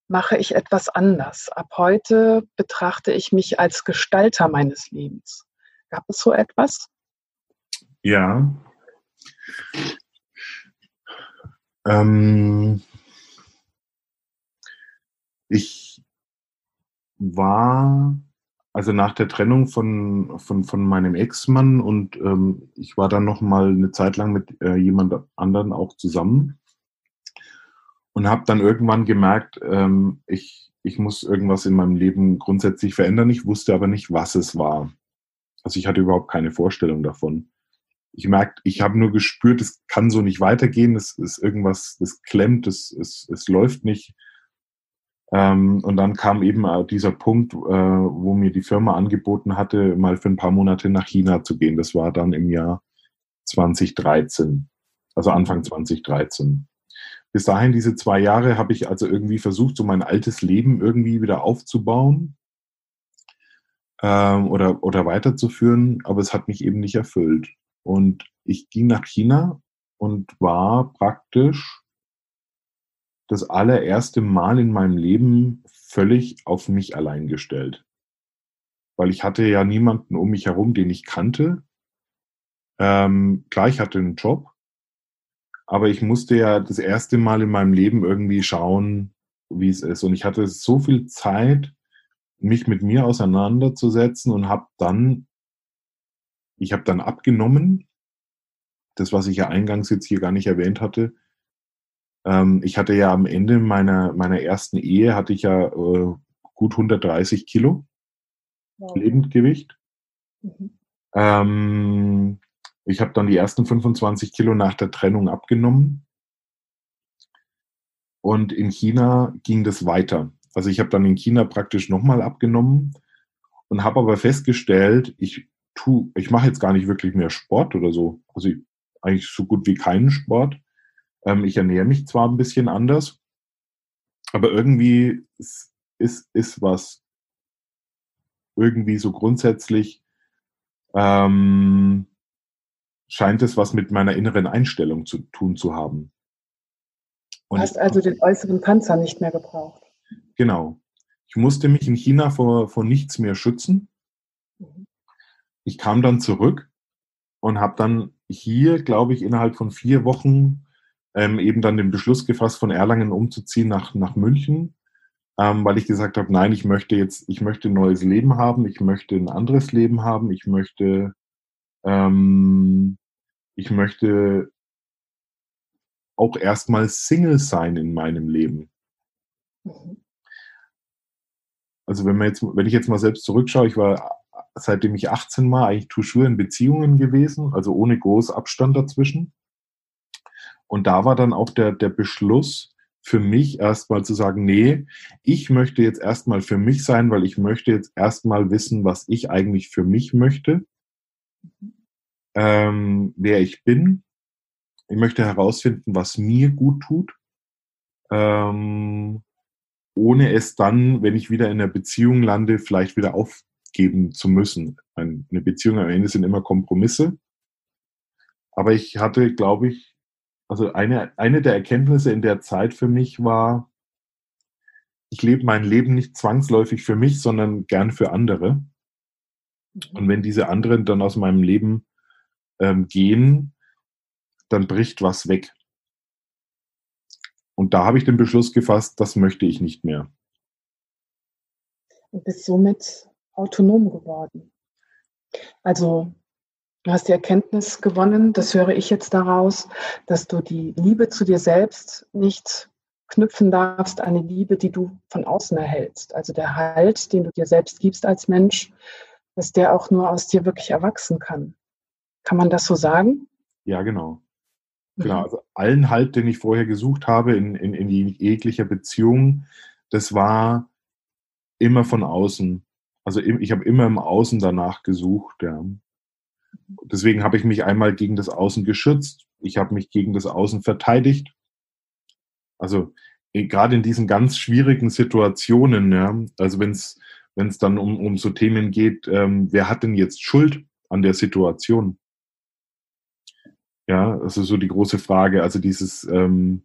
mache ich etwas anders. Ab heute betrachte ich mich als Gestalter meines Lebens. Gab es so etwas? Ja. Ähm, ich war, also nach der Trennung von, von, von meinem Ex-Mann und ähm, ich war dann noch mal eine Zeit lang mit äh, jemand anderen auch zusammen und habe dann irgendwann gemerkt, ähm, ich, ich muss irgendwas in meinem Leben grundsätzlich verändern. Ich wusste aber nicht, was es war. Also ich hatte überhaupt keine Vorstellung davon. Ich merkte, ich habe nur gespürt, es kann so nicht weitergehen, es ist irgendwas, es klemmt, es, es, es läuft nicht Ähm, und dann kam eben dieser Punkt, äh, wo mir die Firma angeboten hatte, mal für ein paar Monate nach China zu gehen. Das war dann im Jahr 2013, also Anfang 2013. Bis dahin, diese zwei Jahre, habe ich also irgendwie versucht, so mein altes Leben irgendwie wieder aufzubauen ähm, oder, oder weiterzuführen, aber es hat mich eben nicht erfüllt. Und ich ging nach China und war praktisch das allererste Mal in meinem Leben völlig auf mich allein gestellt. Weil ich hatte ja niemanden um mich herum, den ich kannte. Ähm, klar, ich hatte einen Job, aber ich musste ja das erste Mal in meinem Leben irgendwie schauen, wie es ist. Und ich hatte so viel Zeit, mich mit mir auseinanderzusetzen und habe dann, ich habe dann abgenommen, das, was ich ja eingangs jetzt hier gar nicht erwähnt hatte, ähm, ich hatte ja am Ende meiner, meiner ersten Ehe, hatte ich ja äh, gut 130 Kilo wow. Lebendgewicht. Mhm. Ähm, ich habe dann die ersten 25 Kilo nach der Trennung abgenommen. Und in China ging das weiter. Also ich habe dann in China praktisch nochmal abgenommen und habe aber festgestellt, ich tu, ich mache jetzt gar nicht wirklich mehr Sport oder so. Also eigentlich so gut wie keinen Sport. Ähm, ich ernähre mich zwar ein bisschen anders, aber irgendwie ist, ist, ist was irgendwie so grundsätzlich ähm, scheint es was mit meiner inneren Einstellung zu tun zu haben. Und du hast also den äußeren Panzer nicht mehr gebraucht. Genau. Ich musste mich in China vor, vor nichts mehr schützen. Mhm. Ich kam dann zurück und habe dann hier, glaube ich, innerhalb von vier Wochen ähm, eben dann den Beschluss gefasst, von Erlangen umzuziehen nach, nach München, ähm, weil ich gesagt habe, nein, ich möchte jetzt, ich möchte ein neues Leben haben, ich möchte ein anderes Leben haben, ich möchte, ähm, ich möchte auch erstmal Single sein in meinem Leben. Also wenn man jetzt, wenn ich jetzt mal selbst zurückschaue, ich war seitdem ich 18 war eigentlich toujours in Beziehungen gewesen, also ohne groß Abstand dazwischen. Und da war dann auch der, der Beschluss für mich erstmal zu sagen, nee, ich möchte jetzt erstmal für mich sein, weil ich möchte jetzt erstmal wissen, was ich eigentlich für mich möchte, ähm, wer ich bin. Ich möchte herausfinden, was mir gut tut, ähm, ohne es dann, wenn ich wieder in einer Beziehung lande, vielleicht wieder aufgeben zu müssen. Eine Beziehung am Ende sind immer Kompromisse. Aber ich hatte, glaube ich, also eine, eine der Erkenntnisse in der Zeit für mich war, ich lebe mein Leben nicht zwangsläufig für mich, sondern gern für andere. Mhm. Und wenn diese anderen dann aus meinem Leben ähm, gehen, dann bricht was weg. Und da habe ich den Beschluss gefasst, das möchte ich nicht mehr. Und bist somit autonom geworden. Also Du hast die Erkenntnis gewonnen, das höre ich jetzt daraus, dass du die Liebe zu dir selbst nicht knüpfen darfst an die Liebe, die du von außen erhältst. Also der Halt, den du dir selbst gibst als Mensch, dass der auch nur aus dir wirklich erwachsen kann. Kann man das so sagen? Ja, genau. Genau, mhm. also allen Halt, den ich vorher gesucht habe in, in, in jeglicher Beziehung, das war immer von außen. Also ich habe immer im Außen danach gesucht. Ja. Deswegen habe ich mich einmal gegen das Außen geschützt. Ich habe mich gegen das Außen verteidigt. Also eh, gerade in diesen ganz schwierigen Situationen, ja, also wenn es dann um, um so Themen geht, ähm, wer hat denn jetzt Schuld an der Situation? Ja, also so die große Frage, also dieses ähm,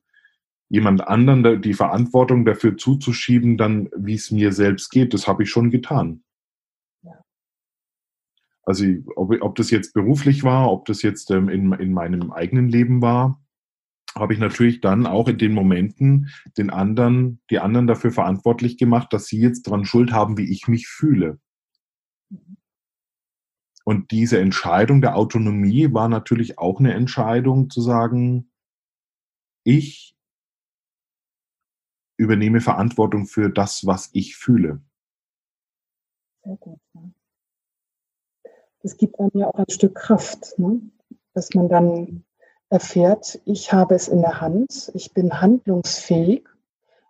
jemand anderen die Verantwortung dafür zuzuschieben, dann wie es mir selbst geht, das habe ich schon getan. Also ob, ob das jetzt beruflich war, ob das jetzt ähm, in, in meinem eigenen Leben war, habe ich natürlich dann auch in den Momenten den anderen, die anderen dafür verantwortlich gemacht, dass sie jetzt dran schuld haben, wie ich mich fühle. Und diese Entscheidung der Autonomie war natürlich auch eine Entscheidung zu sagen, ich übernehme Verantwortung für das, was ich fühle. Sehr gut das gibt einem ja auch ein Stück Kraft, ne? dass man dann erfährt, ich habe es in der Hand, ich bin handlungsfähig,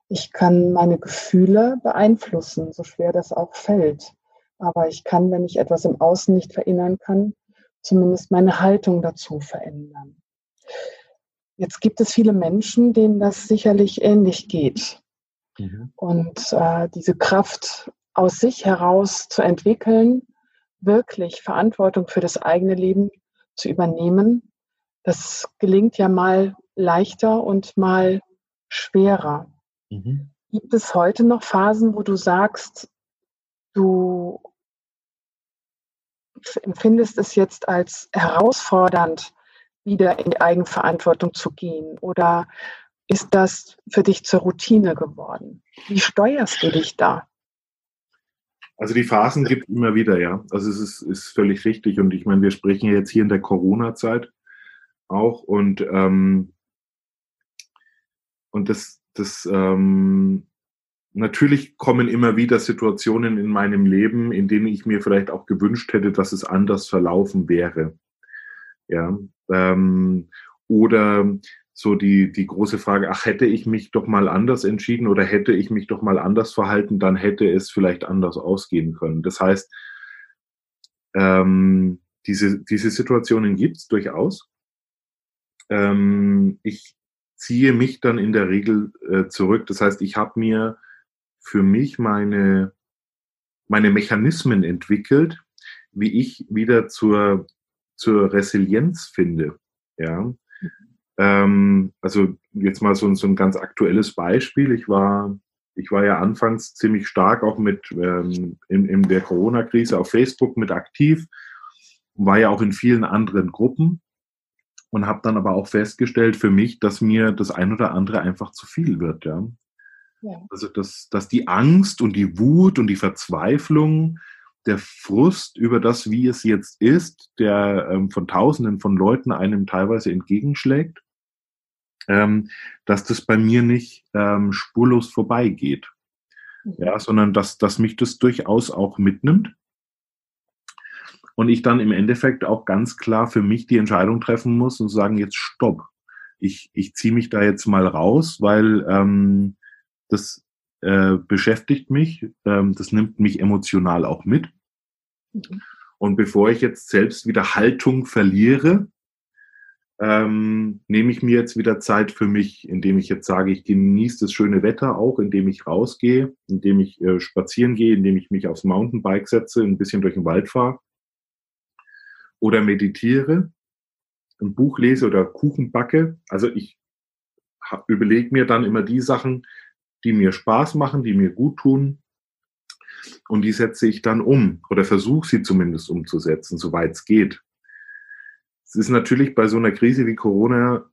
Ich kann meine Gefühle beeinflussen, so schwer das auch fällt. Aber ich kann, wenn ich etwas im Außen nicht verändern kann, zumindest meine Haltung dazu verändern. Jetzt gibt es viele Menschen, denen das sicherlich ähnlich geht. Mhm. Und äh, diese Kraft aus sich heraus zu entwickeln, wirklich Verantwortung für das eigene Leben zu übernehmen, das gelingt ja mal leichter und mal schwerer. Mhm. Gibt es heute noch Phasen, wo du sagst, du empfindest es jetzt als herausfordernd, wieder in die Eigenverantwortung zu gehen? Oder ist das für dich zur Routine geworden? Wie steuerst du dich da? Also die Phasen gibt es immer wieder, ja. Also es ist, ist völlig richtig. Und ich meine, wir sprechen ja jetzt hier in der Corona-Zeit auch. Und, ähm, und das, das ähm, natürlich kommen immer wieder Situationen in meinem Leben, in denen ich mir vielleicht auch gewünscht hätte, dass es anders verlaufen wäre. Ja. Ähm, oder so die, die große Frage, ach, hätte ich mich doch mal anders entschieden oder hätte ich mich doch mal anders verhalten, dann hätte es vielleicht anders ausgehen können. Das heißt, ähm, diese, diese Situationen gibt es durchaus. Ähm, ich ziehe mich dann in der Regel äh, zurück. Das heißt, ich habe mir für mich meine, meine Mechanismen entwickelt, wie ich wieder zur, zur Resilienz finde. Ja. Ähm, also jetzt mal so, so ein ganz aktuelles Beispiel. Ich war, ich war ja anfangs ziemlich stark auch mit ähm, in, in der Corona-Krise auf Facebook mit aktiv, war ja auch in vielen anderen Gruppen und habe dann aber auch festgestellt für mich, dass mir das ein oder andere einfach zu viel wird. Ja. Ja. Also, dass, dass die Angst und die Wut und die Verzweiflung, der Frust über das, wie es jetzt ist, der ähm, von Tausenden von Leuten einem teilweise entgegenschlägt, ähm, dass das bei mir nicht ähm, spurlos vorbeigeht. Mhm. Ja, sondern dass, dass mich das durchaus auch mitnimmt. Und ich dann im Endeffekt auch ganz klar für mich die Entscheidung treffen muss und sagen, jetzt stopp. Ich, ich ziehe mich da jetzt mal raus, weil ähm, das äh, beschäftigt mich, ähm, das nimmt mich emotional auch mit. Mhm. Und bevor ich jetzt selbst wieder Haltung verliere, ähm, nehme ich mir jetzt wieder Zeit für mich, indem ich jetzt sage, ich genieße das schöne Wetter auch, indem ich rausgehe, indem ich äh, spazieren gehe, indem ich mich aufs Mountainbike setze, ein bisschen durch den Wald fahre oder meditiere, ein Buch lese oder Kuchen backe. Also ich überlege mir dann immer die Sachen, die mir Spaß machen, die mir gut tun. Und die setze ich dann um oder versuche sie zumindest umzusetzen, soweit es geht. Es ist natürlich bei so einer Krise wie Corona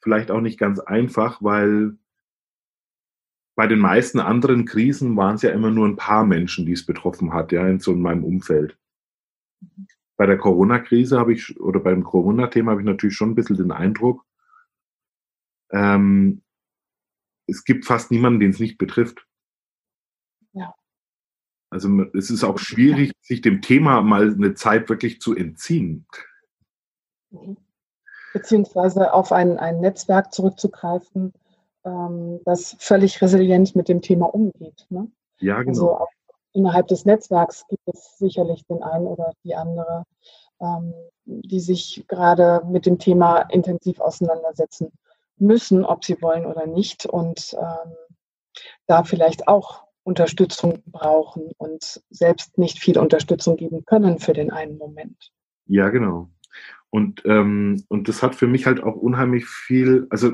vielleicht auch nicht ganz einfach, weil bei den meisten anderen Krisen waren es ja immer nur ein paar Menschen, die es betroffen hat, ja, in so in meinem Umfeld. Bei der Corona-Krise habe ich, oder beim Corona-Thema habe ich natürlich schon ein bisschen den Eindruck, ähm, es gibt fast niemanden, den es nicht betrifft. Ja. Also es ist auch schwierig, sich dem Thema mal eine Zeit wirklich zu entziehen. Mhm. Beziehungsweise auf ein, ein Netzwerk zurückzugreifen, ähm, das völlig resilient mit dem Thema umgeht. Ne? Ja, genau. Also innerhalb des Netzwerks gibt es sicherlich den einen oder die andere, ähm, die sich gerade mit dem Thema intensiv auseinandersetzen müssen, ob sie wollen oder nicht. Und ähm, da vielleicht auch Unterstützung brauchen und selbst nicht viel Unterstützung geben können für den einen Moment. Ja, genau. Und, ähm, und das hat für mich halt auch unheimlich viel, also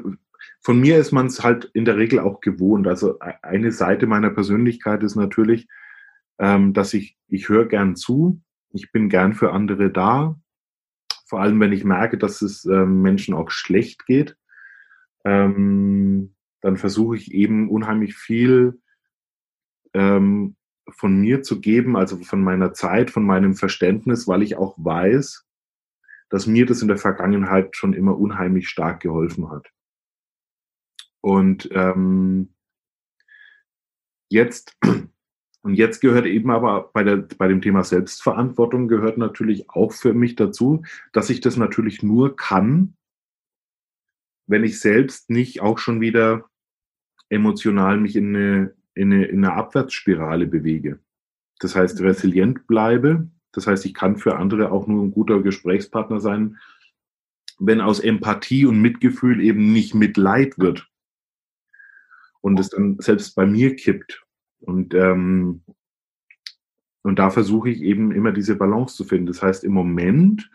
von mir ist man es halt in der Regel auch gewohnt. Also e-, eine Seite meiner Persönlichkeit ist natürlich, ähm, dass ich, ich höre gern zu, ich bin gern für andere da, vor allem wenn ich merke, dass es ähm, Menschen auch schlecht geht ähm, dann versuche ich eben unheimlich viel ähm, von mir zu geben, also von meiner Zeit, von meinem Verständnis, weil ich auch weiß, dass mir das in der Vergangenheit schon immer unheimlich stark geholfen hat. Und ähm, jetzt, *clears throat* und jetzt gehört eben aber bei, der, bei dem Thema Selbstverantwortung gehört natürlich auch für mich dazu, dass ich das natürlich nur kann, wenn ich selbst nicht auch schon wieder emotional mich in eine, in eine, in eine Abwärtsspirale bewege. Das heißt, resilient bleibe. Das heißt, ich kann für andere auch nur ein guter Gesprächspartner sein, wenn aus Empathie und Mitgefühl eben nicht Mitleid wird. Und es dann selbst bei mir kippt. Und, ähm, und da versuche ich eben immer diese Balance zu finden. Das heißt, im Moment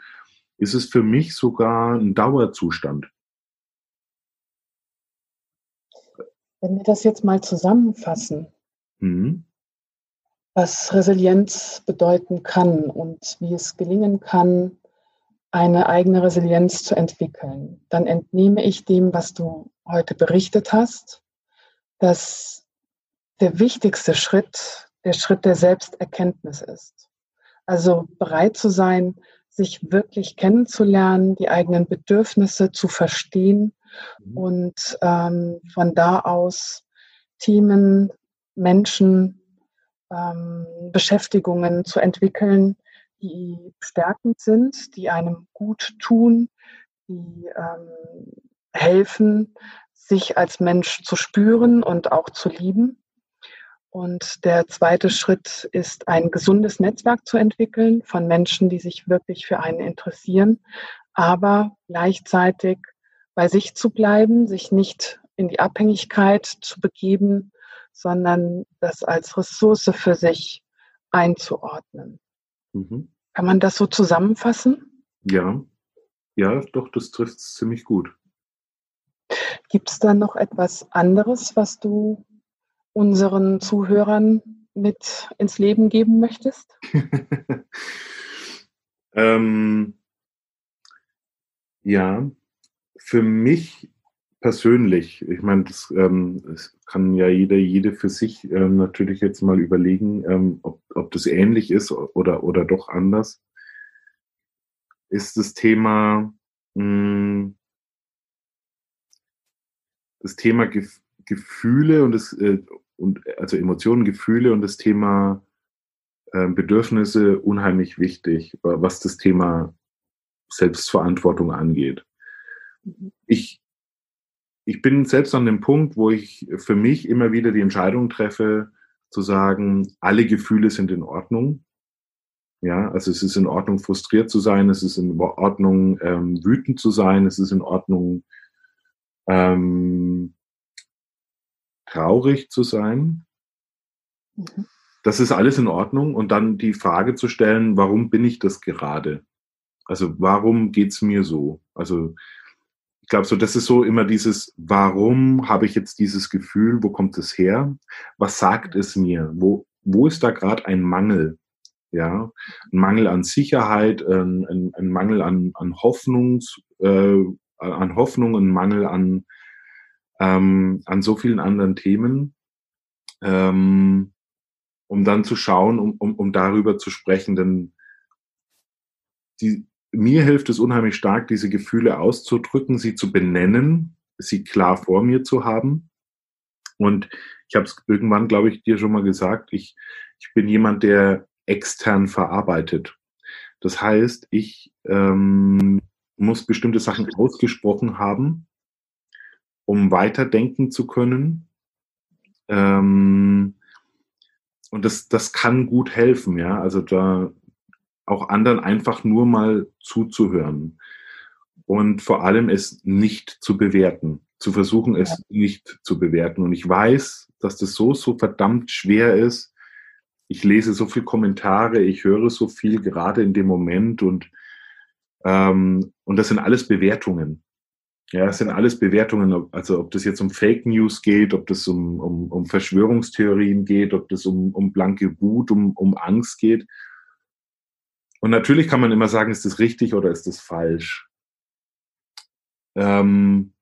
ist es für mich sogar ein Dauerzustand. Wenn wir das jetzt mal zusammenfassen, mhm. was Resilienz bedeuten kann und wie es gelingen kann, eine eigene Resilienz zu entwickeln, dann entnehme ich dem, was du heute berichtet hast, dass der wichtigste Schritt der Schritt der Selbsterkenntnis ist. Also bereit zu sein, sich wirklich kennenzulernen, die eigenen Bedürfnisse zu verstehen. Und ähm, von da aus Themen, Menschen, ähm, Beschäftigungen zu entwickeln, die stärkend sind, die einem gut tun, die ähm, helfen, sich als Mensch zu spüren und auch zu lieben. Und der zweite Schritt ist, ein gesundes Netzwerk zu entwickeln von Menschen, die sich wirklich für einen interessieren, aber gleichzeitig bei sich zu bleiben, sich nicht in die Abhängigkeit zu begeben, sondern das als Ressource für sich einzuordnen. Mhm. Kann man das so zusammenfassen? Ja, ja, doch, das trifft es ziemlich gut. Gibt es da noch etwas anderes, was du unseren Zuhörern mit ins Leben geben möchtest? *laughs* ähm, ja, für mich persönlich, ich meine, das, ähm, das, kann ja jeder, jede für sich ähm, natürlich jetzt mal überlegen, ähm, ob, ob das ähnlich ist oder, oder doch anders, ist das Thema, mh, hm, das Thema Gef Gefühle und das, äh, und also Emotionen, Gefühle und das Thema äh, Bedürfnisse unheimlich wichtig, was das Thema Selbstverantwortung angeht. Mhm. Ich, ich bin selbst an dem Punkt, wo ich für mich immer wieder die Entscheidung treffe, zu sagen, alle Gefühle sind in Ordnung. Ja, also es ist in Ordnung, frustriert zu sein, es ist in Ordnung, ähm, wütend zu sein, es ist in Ordnung, ähm, traurig zu sein. Mhm. Das ist alles in Ordnung. Und dann die Frage zu stellen, warum bin ich das gerade? Also warum geht's mir so? Also glaube, so das ist so immer dieses, warum habe ich jetzt dieses Gefühl? Wo kommt es her? Was sagt es mir? Wo, wo ist da gerade ein Mangel? Ja, ein Mangel an Sicherheit, ein, ein, ein Mangel an, an Hoffnungs, äh, an Hoffnung, ein Mangel an ähm, an so vielen anderen Themen, ähm, um dann zu schauen, um, um, um darüber zu sprechen. Denn die, mir hilft es unheimlich stark, diese Gefühle auszudrücken, sie zu benennen, sie klar vor mir zu haben. Und ich habe es irgendwann, glaube ich, dir schon mal gesagt, ich, ich bin jemand, der extern verarbeitet. Das heißt, ich ähm, muss bestimmte Sachen ausgesprochen haben, um weiterdenken zu können. Ähm, und das, das kann gut helfen, ja. Also da auch anderen einfach nur mal zuzuhören und vor allem es nicht zu bewerten, zu versuchen, es ja. nicht zu bewerten. Und ich weiß, dass das so, so verdammt schwer ist. Ich lese so viele Kommentare, ich höre so viel gerade in dem Moment und, ähm, und das sind alles Bewertungen. Ja, es sind alles Bewertungen, also ob das jetzt um Fake News geht, ob das um, um, um Verschwörungstheorien geht, ob das um, um blanke Wut, um, um Angst geht. Und natürlich kann man immer sagen, ist das richtig oder ist das falsch? Ähm,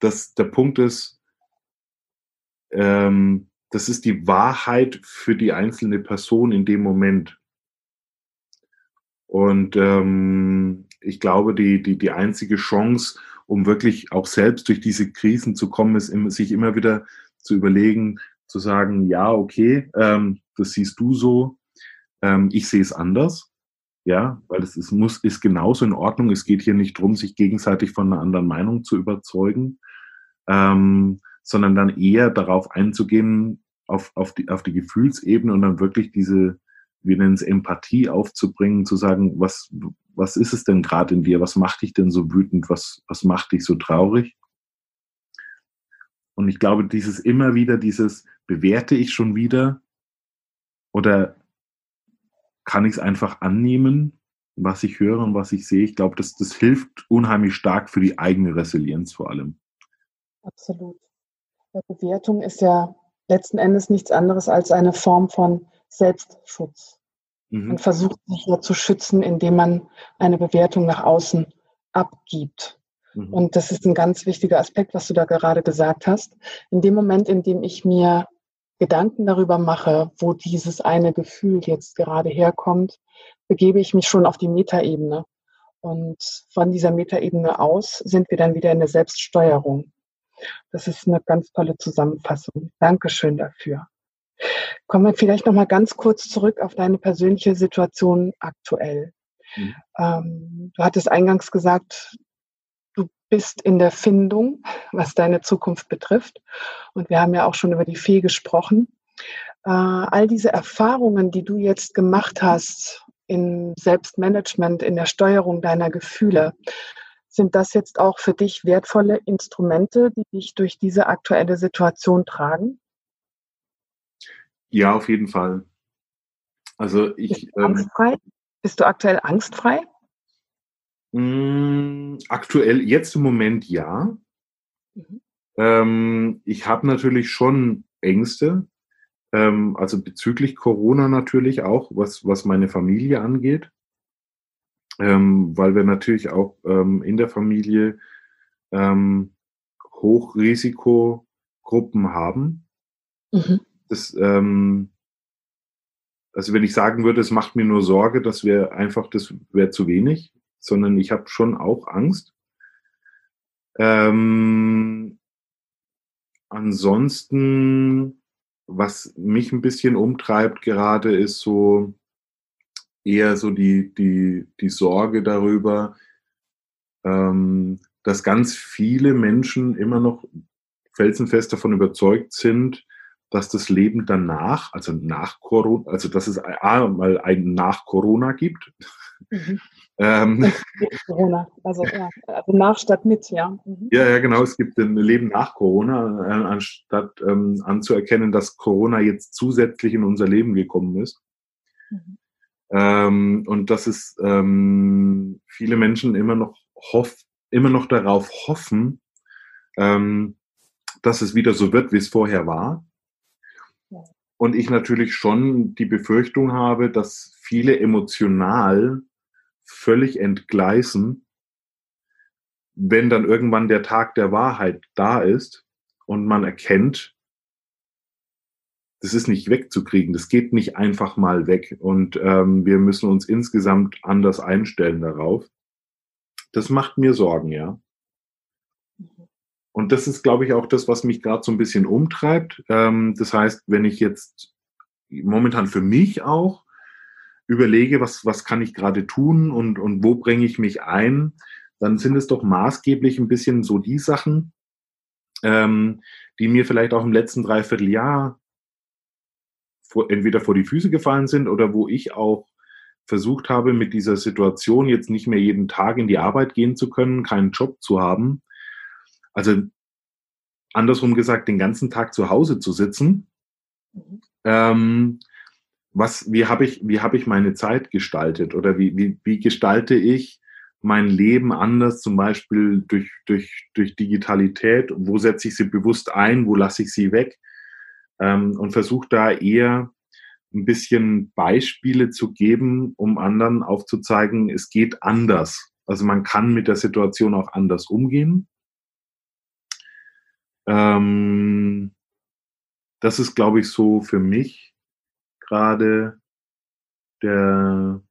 das, der Punkt ist, ähm, das ist die Wahrheit für die einzelne Person in dem Moment. Und ähm, ich glaube, die, die, die einzige Chance, um wirklich auch selbst durch diese Krisen zu kommen, ist sich immer wieder zu überlegen, zu sagen, ja, okay, ähm, das siehst du so, ähm, ich sehe es anders. Ja, weil es ist, muss, ist genauso in Ordnung. Es geht hier nicht darum, sich gegenseitig von einer anderen Meinung zu überzeugen. ähm, sondern dann eher darauf einzugehen, auf, auf, die, auf die Gefühlsebene und dann wirklich diese, wir nennen es Empathie aufzubringen, zu sagen, was, was ist es denn gerade in dir? Was macht dich denn so wütend? Was, was macht dich so traurig? Und ich glaube, dieses immer wieder, dieses bewerte ich schon wieder oder kann ich es einfach annehmen, was ich höre und was ich sehe? Ich glaube, das, das hilft unheimlich stark für die eigene Resilienz vor allem. Absolut. Bewertung ist ja letzten Endes nichts anderes als eine Form von Selbstschutz. Mhm. Man versucht sich ja zu schützen, indem man eine Bewertung nach außen abgibt. Mhm. Und das ist ein ganz wichtiger Aspekt, was du da gerade gesagt hast. In dem Moment, in dem ich mir Gedanken darüber mache, wo dieses eine Gefühl jetzt gerade herkommt, begebe ich mich schon auf die Metaebene. Und von dieser Metaebene aus sind wir dann wieder in der Selbststeuerung. Das ist eine ganz tolle Zusammenfassung. Dankeschön dafür. Kommen wir vielleicht noch mal ganz kurz zurück auf deine persönliche Situation aktuell. Mhm. Ähm, du hattest eingangs gesagt, bist in der Findung, was deine Zukunft betrifft. Und wir haben ja auch schon über die Fee gesprochen. Äh, all diese Erfahrungen, die du jetzt gemacht hast im Selbstmanagement, in der Steuerung deiner Gefühle, sind das jetzt auch für dich wertvolle Instrumente, die dich durch diese aktuelle Situation tragen? Ja, auf jeden Fall. Also ich. Bist du, ähm? Bist du aktuell angstfrei? Mm, aktuell, jetzt im Moment ja. Mhm. Ähm, ich habe natürlich schon Ängste, ähm, also bezüglich Corona natürlich auch, was, was meine Familie angeht ähm, weil wir natürlich auch ähm, in der Familie ähm, Hochrisikogruppen haben. Mhm. Das, ähm, also wenn ich sagen würde, es macht mir nur Sorge, dass wir einfach, das wäre zu wenig, sondern ich habe schon auch Angst. Ähm, ansonsten, was mich ein bisschen umtreibt gerade, ist so, eher so die, die, die Sorge darüber, ähm, dass ganz viele Menschen immer noch felsenfest davon überzeugt sind, dass das Leben danach, also nach Corona, also dass es einmal ein nach Corona gibt. Mhm. *laughs* ähm, Corona, also, ja, also nach statt mit, ja. Mhm. Ja, ja, genau. Es gibt ein Leben nach Corona, äh, anstatt ähm, anzuerkennen, dass Corona jetzt zusätzlich in unser Leben gekommen ist. Mhm. Ähm, und dass es ähm, viele Menschen immer noch hoff, immer noch darauf hoffen, ähm, dass es wieder so wird, wie es vorher war. Und ich natürlich schon die Befürchtung habe, dass viele emotional völlig entgleisen, wenn dann irgendwann der Tag der Wahrheit da ist und man erkennt, das ist nicht wegzukriegen. Das geht nicht einfach mal weg. Und ähm, wir müssen uns insgesamt anders einstellen darauf. Das macht mir Sorgen, ja. Und das ist, glaube ich, auch das, was mich gerade so ein bisschen umtreibt. Ähm, das heißt, wenn ich jetzt momentan für mich auch überlege, was, was kann ich gerade tun und, und wo bringe ich mich ein, dann sind es doch maßgeblich ein bisschen so die Sachen, ähm, die mir vielleicht auch im letzten Dreivierteljahr vor, entweder vor die Füße gefallen sind oder wo ich auch versucht habe, mit dieser Situation jetzt nicht mehr jeden Tag in die Arbeit gehen zu können, keinen Job zu haben. Also andersrum gesagt, den ganzen Tag zu Hause zu sitzen. Mhm. Ähm, was, wie habe ich, wie habe ich meine Zeit gestaltet oder wie, wie, wie gestalte ich mein Leben anders, zum Beispiel durch, durch, durch Digitalität? Wo setze ich sie bewusst ein? Wo lasse ich sie weg? ähm, und versuche da eher ein bisschen Beispiele zu geben, um anderen aufzuzeigen, es geht anders. Also man kann mit der Situation auch anders umgehen. Ähm, das ist, glaube ich, so für mich gerade der,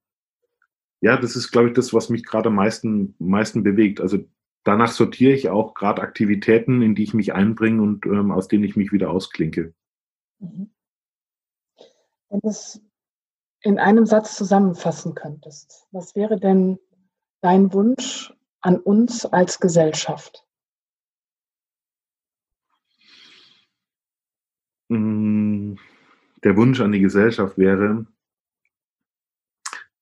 ja, das ist, glaube ich, das, was mich gerade am meisten, meisten bewegt. Also danach sortiere ich auch gerade Aktivitäten, in die ich mich einbringe und ähm, aus denen ich mich wieder ausklinke. Mhm. Wenn du es in einem Satz zusammenfassen könntest, was wäre denn dein Wunsch an uns als Gesellschaft? Der Wunsch an die Gesellschaft wäre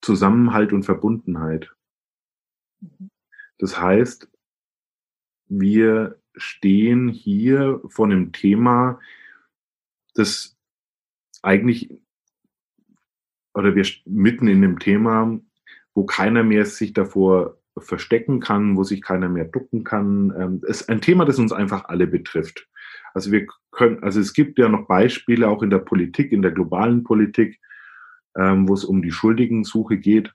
Zusammenhalt und Verbundenheit. Das heißt, wir stehen hier vor einem Thema, das eigentlich, oder wir mitten in einem Thema, wo keiner mehr sich davor verstecken kann, wo sich keiner mehr ducken kann. Ähm, es ist ein Thema, das uns einfach alle betrifft. Also wir können, also es gibt ja noch Beispiele auch in der Politik, in der globalen Politik, ähm, wo es um die Schuldigensuche geht.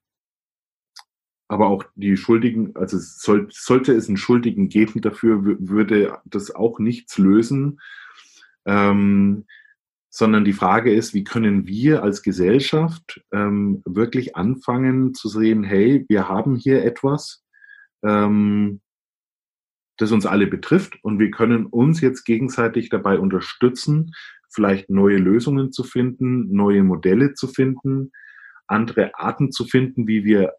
Aber auch die Schuldigen, also soll, sollte es einen Schuldigen geben dafür, würde das auch nichts lösen. Ähm, sondern die Frage ist, wie können wir als Gesellschaft ähm, wirklich anfangen zu sehen, hey, wir haben hier etwas, ähm, das uns alle betrifft und wir können uns jetzt gegenseitig dabei unterstützen, vielleicht neue Lösungen zu finden, neue Modelle zu finden, andere Arten zu finden, wie wir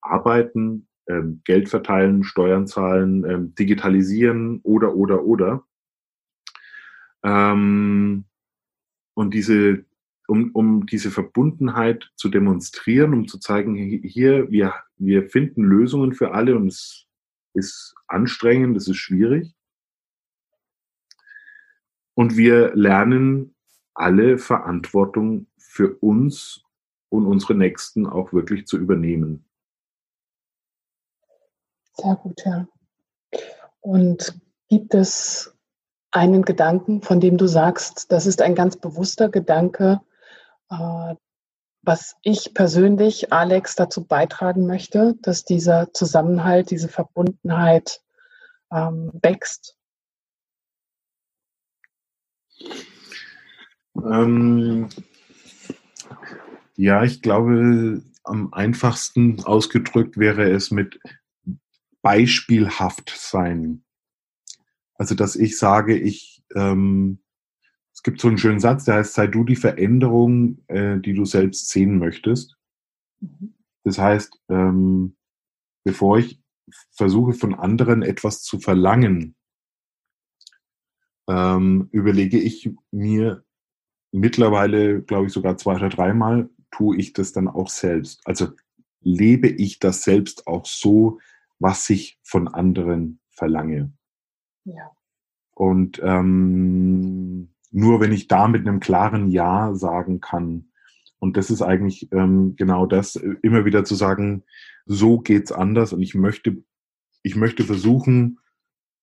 arbeiten, ähm, Geld verteilen, Steuern zahlen, ähm, digitalisieren oder, oder, oder. Ähm, und diese, um, um diese Verbundenheit zu demonstrieren, um zu zeigen, hier, wir, wir finden Lösungen für alle und es ist anstrengend, es ist schwierig. Und wir lernen alle Verantwortung für uns und unsere Nächsten auch wirklich zu übernehmen. Sehr gut, ja. Und gibt es einen Gedanken, von dem du sagst, das ist ein ganz bewusster Gedanke, äh, was ich persönlich, Alex, dazu beitragen möchte, dass dieser Zusammenhalt, diese Verbundenheit ähm, wächst? Ähm, ja, ich glaube, am einfachsten ausgedrückt wäre es mit beispielhaft sein. Also, dass ich sage, ich, ähm, es gibt so einen schönen Satz, der heißt, sei du die Veränderung, äh, die du selbst sehen möchtest. Mhm. Das heißt, ähm, bevor ich versuche von anderen etwas zu verlangen, ähm, überlege ich mir mittlerweile, glaube ich, sogar zwei oder dreimal, tue ich das dann auch selbst. Also lebe ich das selbst auch so, was ich von anderen verlange. Ja. Und ähm, nur wenn ich da mit einem klaren Ja sagen kann, und das ist eigentlich ähm, genau das, immer wieder zu sagen, so geht's anders. Und ich möchte, ich möchte versuchen,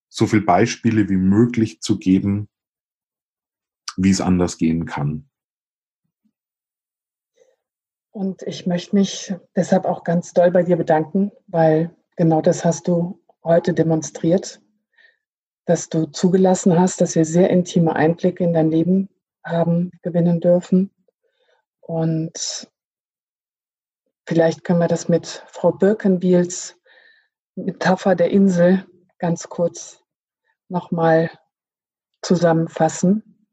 so viele Beispiele wie möglich zu geben, wie es anders gehen kann. Und ich möchte mich deshalb auch ganz doll bei dir bedanken, weil genau das hast du heute demonstriert, dass du zugelassen hast, dass wir sehr intime Einblicke in dein Leben haben gewinnen dürfen. Und vielleicht können wir das mit Frau Birkenbiels Metapher der Insel ganz kurz nochmal zusammenfassen.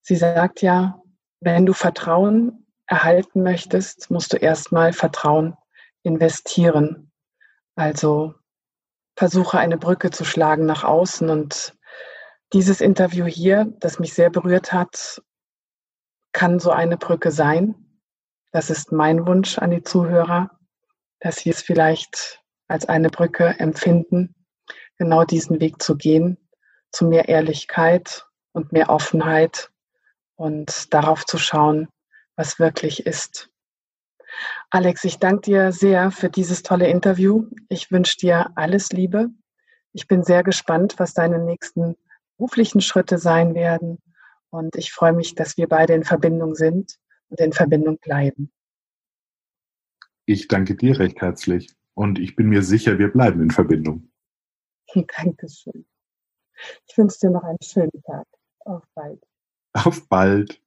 Sie sagt ja, wenn du Vertrauen erhalten möchtest, musst du erstmal Vertrauen investieren. Also versuche eine Brücke zu schlagen nach außen. Und dieses Interview hier, das mich sehr berührt hat, kann so eine Brücke sein. Das ist mein Wunsch an die Zuhörer, dass sie es vielleicht als eine Brücke empfinden, genau diesen Weg zu gehen, zu mehr Ehrlichkeit und mehr Offenheit und darauf zu schauen, was wirklich ist. Alex, ich danke dir sehr für dieses tolle Interview. Ich wünsche dir alles Liebe. Ich bin sehr gespannt, was deine nächsten beruflichen Schritte sein werden. Und ich freue mich, dass wir beide in Verbindung sind und in Verbindung bleiben. Ich danke dir recht herzlich. Und ich bin mir sicher, wir bleiben in Verbindung. *laughs* Dankeschön. Ich wünsche dir noch einen schönen Tag. Auf bald. Auf bald.